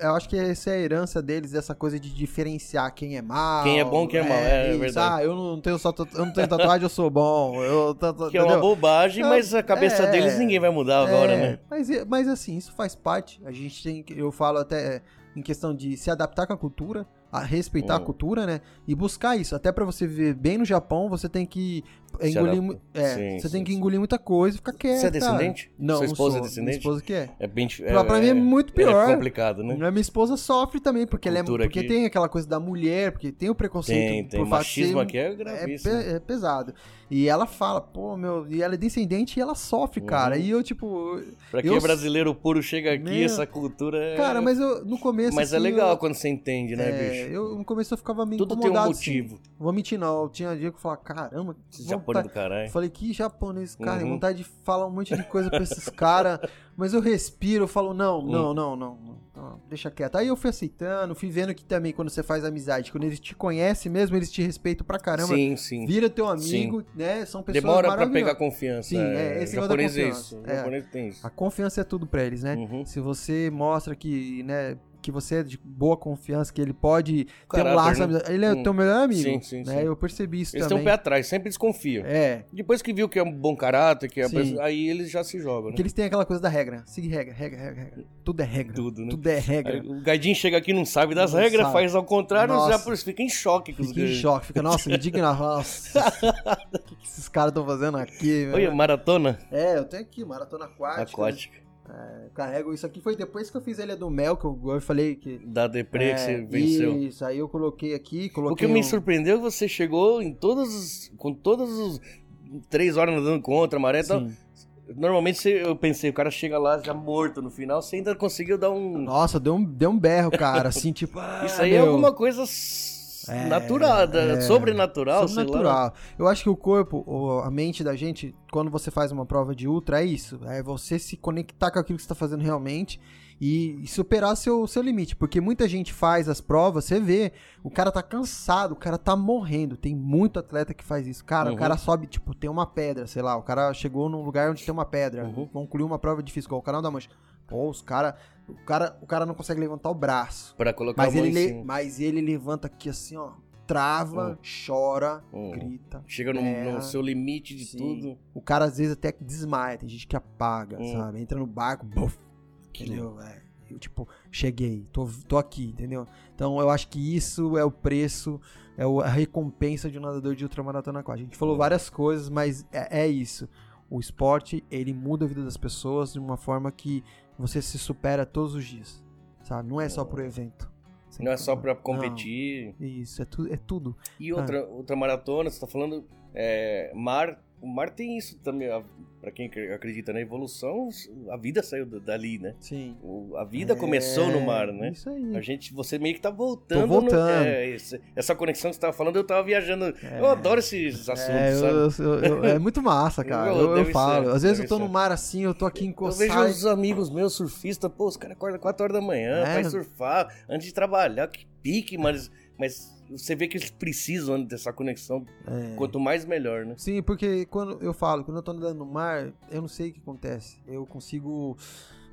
eu acho que essa é a herança deles, essa coisa de diferenciar quem é mal. Quem é bom, quem é mal, é, é verdade. Ah, eu não tenho só eu não tenho tatuagem, eu sou bom. Eu, tatu- Que é uma bobagem, mas a cabeça é. deles ninguém vai mudar agora, É, né? Mas, mas assim, isso faz parte. A gente tem, que- eu falo até em questão de se adaptar com a cultura, a respeitar a cultura, né? E buscar isso. Até pra você viver bem no Japão, você tem que Se engolir, é, Sim, você sim, tem que sim. engolir muita coisa e ficar quieto. Você é descendente? Cara. Não, Sua esposa é sou. descendente? Minha esposa que é. É bem Pra- pra mim é muito pior. É complicado, né? Minha esposa sofre também, porque ela é porque aqui. tem aquela coisa da mulher, porque tem o preconceito Tem, tem. de Machismo ser- aqui é é, gravíssimo. pe- é pesado. E ela fala, pô, meu, e ela é descendente e ela sofre, cara. Uhum. E eu, tipo, Pra quem eu- é brasileiro puro chega aqui, Meu- essa cultura é... cara, mas eu, no começo. Mas é assim, legal eu- quando você entende, né, é, bicho? eu, no começo eu ficava meio Tudo tem um incomodado. motivo. Assim. Vou mentir, não. Tinha dia que eu falava, caramba, que Esse vontade- do caralho. Falei, que japonês, cara, Uhum. vontade de falar um monte de coisa pra esses caras, mas eu respiro, eu falo, não, Hum. não, não, não, não, não, deixa quieto. Aí eu fui aceitando, fui vendo que também quando você faz amizade, quando eles te conhecem mesmo, eles te respeitam pra caramba, Sim, sim. vira teu amigo, né? São pessoas Demora pra pegar confiança. Sim, é, esse o negócio da japonês é isso. O É. japonês tem isso. A confiança é tudo pra eles, né? Uhum. Se você mostra que, né, que você é de boa confiança, que ele pode ter um Caráter, laço, né? ele é Hum. teu melhor amigo, Sim, sim, né? sim. Eu percebi isso Eles têm também. um pé atrás, sempre desconfiam. É, Depois que viu que é um bom caráter, que é pessoa- aí eles já se jogam, né? Porque eles têm aquela coisa da regra. Siga regra, regra, regra, regra. Tudo é regra. Tudo, né? Tudo é regra. Aí o Gaidinho chega aqui e não sabe das Não regras, sabe. faz ao contrário, Nossa. já por isso fica em choque com os Fica em choque, fica, nossa, indignado. Nossa, o que, que esses caras estão fazendo aqui? Olha, maratona É, eu tenho aqui, maratona aquática. aquática. Eu carrego isso aqui. Foi depois que eu fiz a Ilha do Mel, que eu, eu falei que. Da deprê é, que você venceu. Isso, aí eu coloquei aqui, coloquei. O que me um- surpreendeu é que você chegou em todos os. com todos os. Três horas nadando contra a maré e tal. Sim. Normalmente eu pensei, o cara chega lá já morto no final, você ainda conseguiu dar um. Nossa, deu um, deu um berro, cara, assim, tipo. ah, Isso aí é meu. alguma coisa É, natural, da- é. sobrenatural, lá. Sobrenatural. Eu acho que o corpo, a mente da gente, quando você faz uma prova de ultra, é isso. É você se conectar com aquilo que você tá fazendo realmente e, superar seu, seu limite. Porque muita gente faz as provas, você vê, o cara tá cansado, o cara tá morrendo. Tem muito atleta que faz isso. Cara, Uhum. o cara sobe, tipo, tem uma pedra, sei lá, o cara chegou num lugar onde tem uma pedra, Uhum. concluiu uma prova difícil, igual o canal da mancha. Pô, os cara, o cara, o cara não consegue levantar o braço. Pra colocar Mas a mão ele, le- mas ele levanta aqui assim, ó. Trava, chora, Hum. grita. Chega no, no seu limite de Sim. tudo. O cara às vezes até desmaia, tem gente que apaga, Hum. sabe? Entra no barco, buf, entendeu? É, eu, tipo, cheguei, tô, tô aqui, entendeu? Então eu acho que isso é o preço, é a recompensa de um nadador de ultramaratona aquática. A gente falou várias coisas, mas é, é isso. O esporte, ele muda a vida das pessoas de uma forma que você se supera todos os dias, sabe? Não é só pro evento. Você Não é só pra Não. competir. Isso, é, tu, é tudo. E outra, outra maratona, você tá falando é, mar. O mar tem isso também. a- Pra quem acre- acredita na evolução, a vida saiu da- dali, né? Sim. O- a vida começou no mar, né? É, Isso aí. A gente, você meio que tá voltando. Tô voltando. no- é, esse- essa conexão que você tava falando, eu tava viajando. Eu adoro esses assuntos, É, eu- sabe? eu- eu- é muito massa, cara. Eu- Eu, eu falo. ser, Às vezes eu tô ser. no mar assim, eu tô aqui Eu encostado. vejo os amigos meus surfistas, pô, os caras acordam 4 horas da manhã, É. vai surfar antes de trabalhar, que pique, mas, mas você vê que eles precisam dessa conexão. É. Quanto mais, melhor, né? Sim, porque quando eu falo, quando eu tô andando no mar, eu não sei o que acontece. Eu consigo.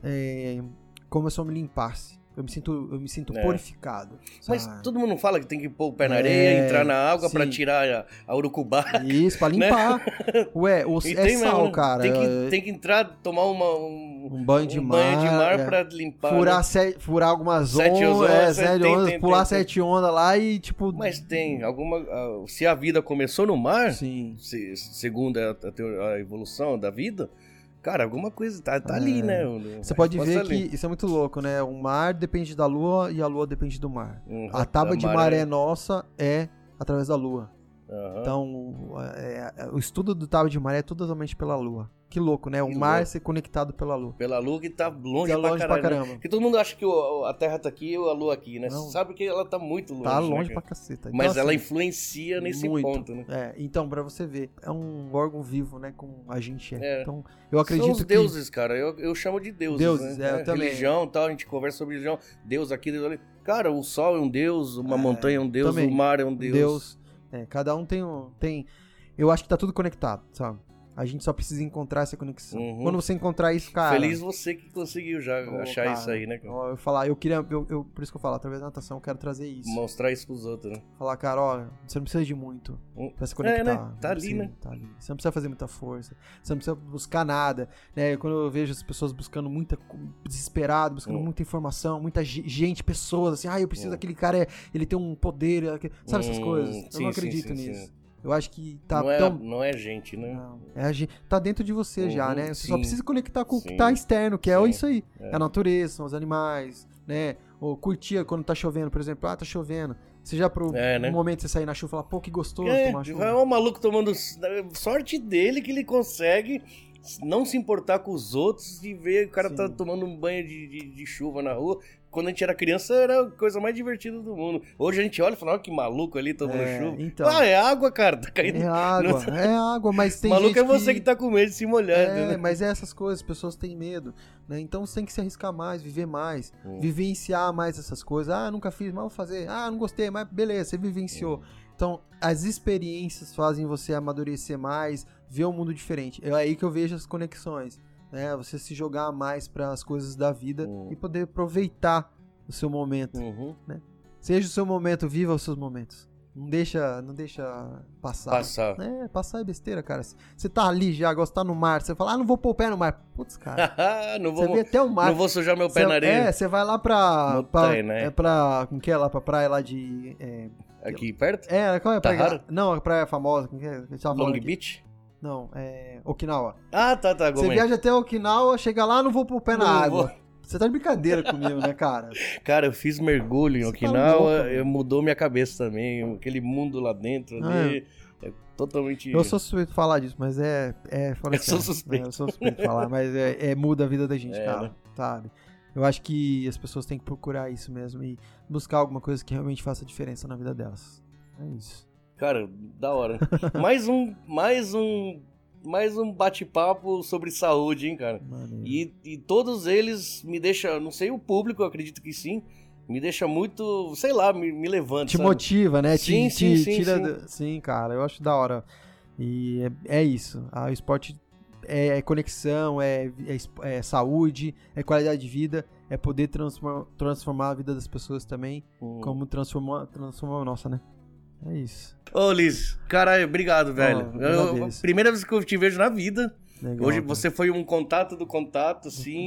É, como eu me limpasse. Eu me sinto, eu me sinto É. purificado. Mas sabe? todo mundo fala que tem que pôr o pé na É, areia, entrar na água pra sim. tirar a, a urucubá. Isso, pra limpar. Ué, o, E é sal, mesmo, cara. Tem que, É- tem que entrar, tomar uma, um, um banho de um mar. banho de mar é. pra limpar. Furar, né? se- furar algumas Sete ondas, é, é, sete tem, ondas, tem, pular tem, sete ondas lá e, tipo. Mas tem alguma. ah, Se a vida começou no mar, Sim. se- segundo a, a a evolução da vida, cara, alguma coisa tá, tá ali, É. né? O- Você pode ver tá ali. que isso é muito louco, né? O mar depende da lua e a lua depende do mar. Uhum, A tábua de maré nossa é através da lua. Aham. Então, é, é, o estudo do tábua de maré é totalmente pela lua. Que louco, né? O Que mar louco. ser conectado pela lua. Pela lua que tá longe, Tá pra, longe caralho, pra né? caramba. Porque todo mundo acha que o- a Terra tá aqui e a Lua aqui, né? Não. Sabe que ela tá muito longe. Tá né, longe cara? pra caceta. Então, Mas assim, ela influencia nesse muito. ponto, né? É, então, pra você ver, é um órgão vivo, né? Como a gente é. É. Então, eu acredito São os que. deuses, cara. Eu, eu chamo de deuses. Deuses, né? é, eu também. Religião e tal, a gente conversa sobre religião. Deus aqui, Deus ali. Cara, o sol é um deus, uma montanha é um deus, também. o mar é um deus. Deus. É, cada um tem um. Tem, eu acho que tá tudo conectado, sabe? A gente só precisa encontrar essa conexão. Uhum. Quando você encontrar isso, cara. Feliz você que conseguiu já Pô, achar cara, isso aí, né, cara? ó, Eu falar, eu queria. Eu, eu- por isso que eu falo, através da natação, eu quero trazer isso. Mostrar isso pros outros, né? Falar, cara, olha, você não precisa de muito Hum. pra se conectar. né? Não Tá ali, precisa, né? Tá ali. Você não precisa fazer muita força. Você não precisa buscar nada. Né? Quando eu vejo as pessoas buscando muita. desesperado, buscando Hum. muita informação, muita ge- gente, pessoas, assim, ah, eu preciso Hum. daquele cara, é, ele tem um poder. é aquele-" Sabe essas Hum, coisas? Eu sim, não sim, acredito sim, nisso. Eu acho que tá não, é, tão. não é gente, né? Não, é a gente, tá dentro de você já, Uhum, né? Você só sim. precisa conectar com o que tá externo, que é Sim. isso aí. É. É a natureza, são os animais, né? Ou curtir quando tá chovendo, por exemplo. Ah, tá chovendo. Você já pro É, né? um momento você sair na chuva e falar, pô, que gostoso É, tomar chuva. é um maluco tomando. Sorte dele que ele consegue não se importar com os outros e ver o cara Sim. tá tomando um banho de, de, de chuva na rua. Quando a gente era criança era a coisa mais divertida do mundo. Hoje a gente olha e fala, olha que maluco ali tomando É, chuva. então. Ah, é água, cara. Tá caindo. É água, é água, mas tem maluco é você que... tá com medo de se molhar, É, né? mas é essas coisas, as pessoas têm medo, né? Então você tem que se arriscar mais, viver mais, Hum. vivenciar mais essas coisas. Ah, nunca fiz, mas vou fazer. Ah, não gostei, mas beleza, você vivenciou. Então, as experiências fazem você amadurecer mais, ver um mundo diferente. É aí que eu vejo as conexões, né? Você se jogar mais para as coisas da vida Hum. e poder aproveitar o seu momento. Uhum. Seja o seu momento, viva os seus momentos. Não deixa, não deixa passar. Passar. É, passar é besteira, cara. Você tá ali já, agora você tá no mar, você fala, ah, não vou pôr o pé no mar. Putz, cara. não, Você vou, vê até o mar. não vou sujar meu pé Cê- na areia. É, você vai lá pra. pra Montanha, né? É pra. Como que é lá? Pra praia lá de. É, Aqui perto? é qual é a praia? Tahara? Não, a praia famosa. Como que é? Long aqui. Beach? Não, é. Okinawa. Ah, tá, tá. Você viaja até Okinawa, chega lá, não vou pôr o pé na Não água. Você tá de brincadeira comigo, né, cara? Cara, eu fiz mergulho em Você tá Okinawa, mano. mudou minha cabeça também. Aquele mundo lá dentro ali. É totalmente. Eu sou suspeito de falar disso, mas é. é fala Eu sou suspeito. É, eu sou suspeito de falar, mas é, é- muda a vida da gente, É, cara. né? Sabe? Eu acho que as pessoas têm que procurar isso mesmo e buscar alguma coisa que realmente faça diferença na vida delas. É isso. Cara, da hora. mais um. Mais um. Mais um bate-papo sobre saúde, hein, cara. E, e todos eles me deixam. Não sei o público, acredito que sim. Me deixa muito. Sei lá, me, me levanta. te sabe? motiva, né? Sim, te, sim, te sim, tira. sim. sim, cara, eu acho da hora. E é, é isso. Ah, o esporte é, é conexão, é, é é saúde, é qualidade de vida, é poder transformar, transformar a vida das pessoas também, Hum. como transformou, transformou a nossa, né? É isso. Ô, Liz, caralho, obrigado, velho. Oh, Eu- primeira vez que eu te vejo na vida. Legal, Hoje cara. você foi um contato do contato, assim,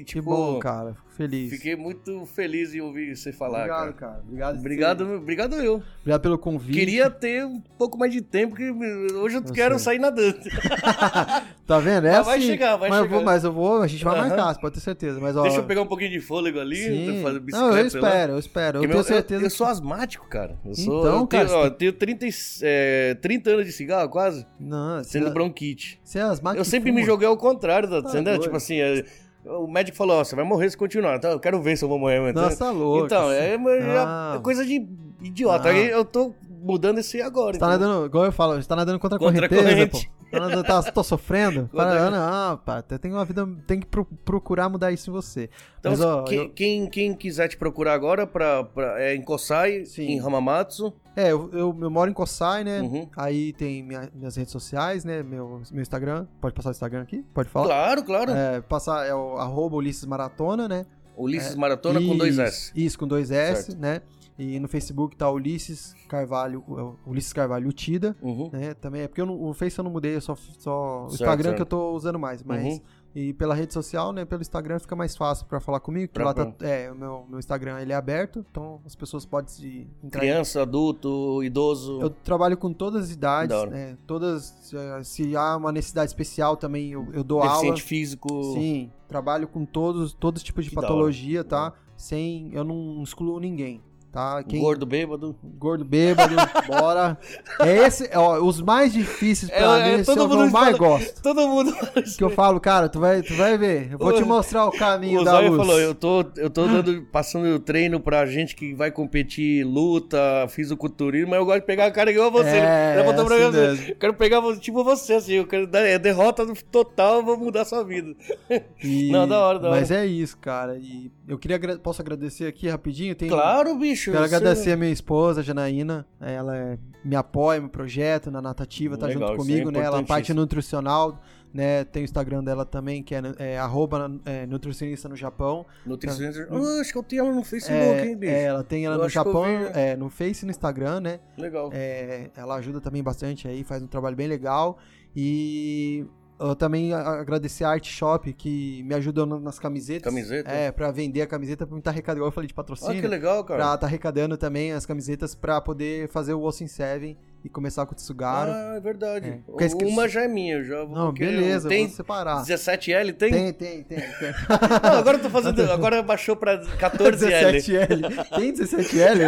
e, Que tipo. bom, cara. Fico feliz. Fiquei muito feliz em ouvir você falar, Obrigado, cara. cara. Obrigado. Obrigado, obrigado eu. Obrigado pelo convite. Queria ter um pouco mais de tempo, que hoje eu Eu quero sei. sair nadando. Tá vendo? É Mas vai assim. chegar, vai mas Eu chegar. vou, mas eu vou, a gente vai Aham. marcar, você pode ter certeza. Mas, ó, Deixa eu pegar um pouquinho de fôlego ali, Sim. fazer Não, eu espero, eu espero. Eu Porque tenho meu- certeza. Eu, sou asmático, cara. Eu sou. Então, eu cara, tenho, ó, eu tenho 30, e- é, 30 anos de cigarro, quase. Não, Sendo você, bronquite. você é asmático Sempre me joguei ao contrário, tá, Tá entendeu? doido. Tipo assim, é, o médico falou, ó, você vai morrer se continuar. Então, eu quero ver se eu vou morrer. Nossa, tá louco. Então, é, mas é Ah. coisa de idiota. Ah. Eu tô mudando esse agora. Você tá nadando, igual eu falo, você tá nadando contra a Contra correnteza, corrente. pô. Tá nadando, tá, tô sofrendo. Para, não, pá, tem uma vida, tem que pro- procurar mudar isso em você. Então, Mas, ó, quem, eu- quem, quem quiser te procurar agora pra, pra, é em Kosai, Sim. em Hamamatsu. É, eu, eu, eu moro em Kosai, né? Uhum. Aí tem minha- minhas redes sociais, né? Meu, meu Instagram. Pode passar o Instagram aqui? Pode falar? Claro, claro. É, passar é o arroba Ulisses Maratona, né? Ulisses Maratona com dois S. Isso, Isso, com dois S, Certo. né? E no Facebook tá Ulisses Carvalho, o- Ulisses Carvalho Utida, Uhum. né? Também é porque não- o Face eu não mudei, eu só, só o Certo, Instagram certo. que eu tô usando mais, mas Uhum. e pela rede social, né, pelo Instagram fica mais fácil pra falar comigo, que lá tá, é, o meu, meu Instagram ele é aberto, então as pessoas podem se entrar Criança, adulto, idoso. eu trabalho com todas as idades, né? Todas, se há uma necessidade especial também, eu, eu dou deficiente aula. físico. Sim, trabalho com todos, todos os tipos de Que patologia, tá? Sem, eu não excluo ninguém, tá? Quem, Gordo, bêbado. gordo, bêbado, bora. É esse, ó, os mais difíceis pra É, é, mim, todo os que mundo eu mais fala- gosto. Todo mundo. Que eu falo, cara, tu vai, tu vai ver. Eu vou te mostrar o caminho O da Zóio luz. falou, eu tô, eu tô dando, passando treino pra gente que vai competir luta, fisiculturismo, mas eu gosto de pegar a cara igual você. É, pra assim mim eu quero pegar tipo você, assim, eu quero dar é derrota total, eu vou mudar a sua vida. E- Não, da hora, da Mas é isso, cara. E eu queria, posso agradecer aqui rapidinho? Tem, Claro, bicho. Bicho. Quero você- agradecer a minha esposa, Janaína. Ela é- me apoia no projeto, na natativa, tá Legal, junto é comigo, né? Ela a parte nutricional, né? Tem o Instagram dela também, que é, é arroba, é, nutricionista no Japão. Nutricionista. Ah, acho que eu tenho ela no Facebook, hein, É, bicho? é, ela tem ela Eu no Japão, vi. é, no Face e no Instagram, né? Legal. É, ela ajuda também bastante aí, faz um trabalho bem legal. E eu também agradecer a Art Shop, que me ajudou nas camisetas. Camiseta? É, pra vender a camiseta, pra mim tá arrecadando, eu falei de Ah, patrocínio. que legal, cara. Pra tá arrecadando também as camisetas pra poder fazer o Osso in Seven e começar com o Tsugaro. Ah, é verdade. É. Esqueci- Uma já é minha, eu já vou Não, beleza, Tem vou separar. 17L, tem? Tem, tem, tem. tem. Não, agora eu tô fazendo. Agora baixou pra 14L. 17L. Tem 17L?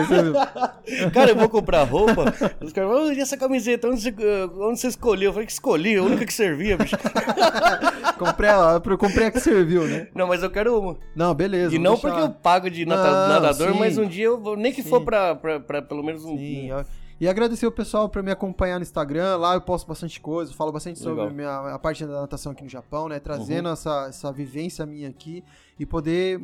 Esse- Cara, eu vou comprar roupa. Os caras falam, "Ah, e essa camiseta? Onde você, onde você escolheu? Eu falei que escolhi, a única que servia, bicho. comprei, a, eu comprei a que serviu, né? Não, mas eu quero uma. Não, beleza. E não deixar- porque eu pago de nata- Não, nadador, sim. mas um dia eu vou, nem que Sim. for pra, pra, pra pelo menos um. Sim, ó. E agradecer o pessoal por me acompanhar no Instagram. Lá eu posto bastante coisa, falo bastante sobre Legal. a, minha, a parte da natação aqui no Japão, né? Trazendo Uhum. essa, essa vivência minha aqui e poder,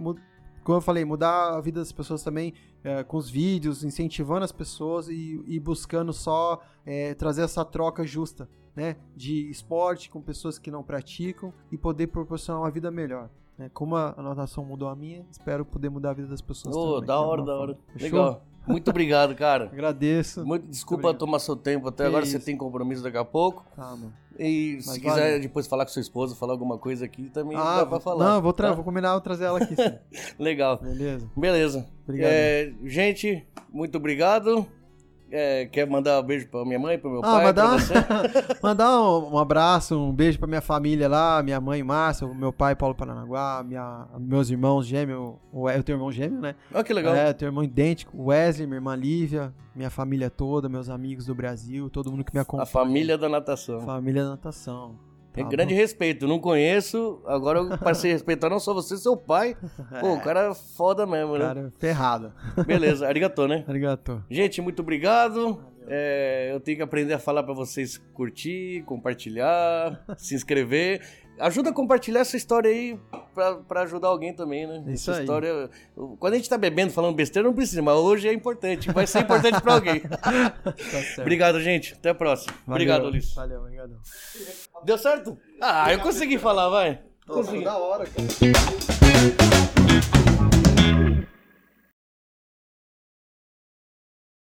como eu falei, mudar a vida das pessoas também é, com os vídeos, incentivando as pessoas e, e buscando só é, trazer essa troca justa, né? De esporte com pessoas que não praticam e poder proporcionar uma vida melhor. né? Como a, natação mudou a minha, espero poder mudar a vida das pessoas Ô, também. da hora, da hora. Fechou? Legal. Muito obrigado, cara. Agradeço. Muito, desculpa Obrigado. tomar seu tempo até Que agora, você isso. tem compromisso daqui a pouco. Tá, mano. E se Mas quiser valeu. depois falar com sua esposa, falar alguma coisa aqui, também Ah, dá pra falar. Não, vou, tá? vou combinar, vou trazer ela aqui. Legal. Beleza. Beleza. Obrigado. É, gente, muito obrigado. É, quer mandar um beijo pra minha mãe, pro meu Ah, pai, mandar, você? mandar um, um abraço, um beijo pra minha família lá, minha mãe Márcia, meu pai Paulo Paranaguá, minha, meus irmãos gêmeos, eu tenho irmão gêmeo, né? Olha que legal. É, eu tenho irmão idêntico, Wesley, minha irmã Lívia, minha família toda, meus amigos do Brasil, todo mundo que me A acompanha. família da natação. Família da natação. Tá grande respeito. Não conheço, agora eu passei a respeitar não só você, seu pai. Pô, o cara é foda mesmo, né? Cara, ferrado. Beleza, arigatô, né? Arigato. Gente, muito obrigado. É, eu tenho que aprender a falar pra vocês curtir, compartilhar, se inscrever. Ajuda a compartilhar essa história aí pra, pra ajudar alguém também, né? Isso essa aí. história. Quando a gente tá bebendo, falando besteira, não precisa, mas hoje é importante. Vai ser importante pra alguém. Tá certo. Obrigado, gente. Até a próxima. Valeu. Obrigado, Ulisses. Valeu, obrigado. Deu certo? Ah, eu consegui falar, vai. Consegui. Da hora, cara.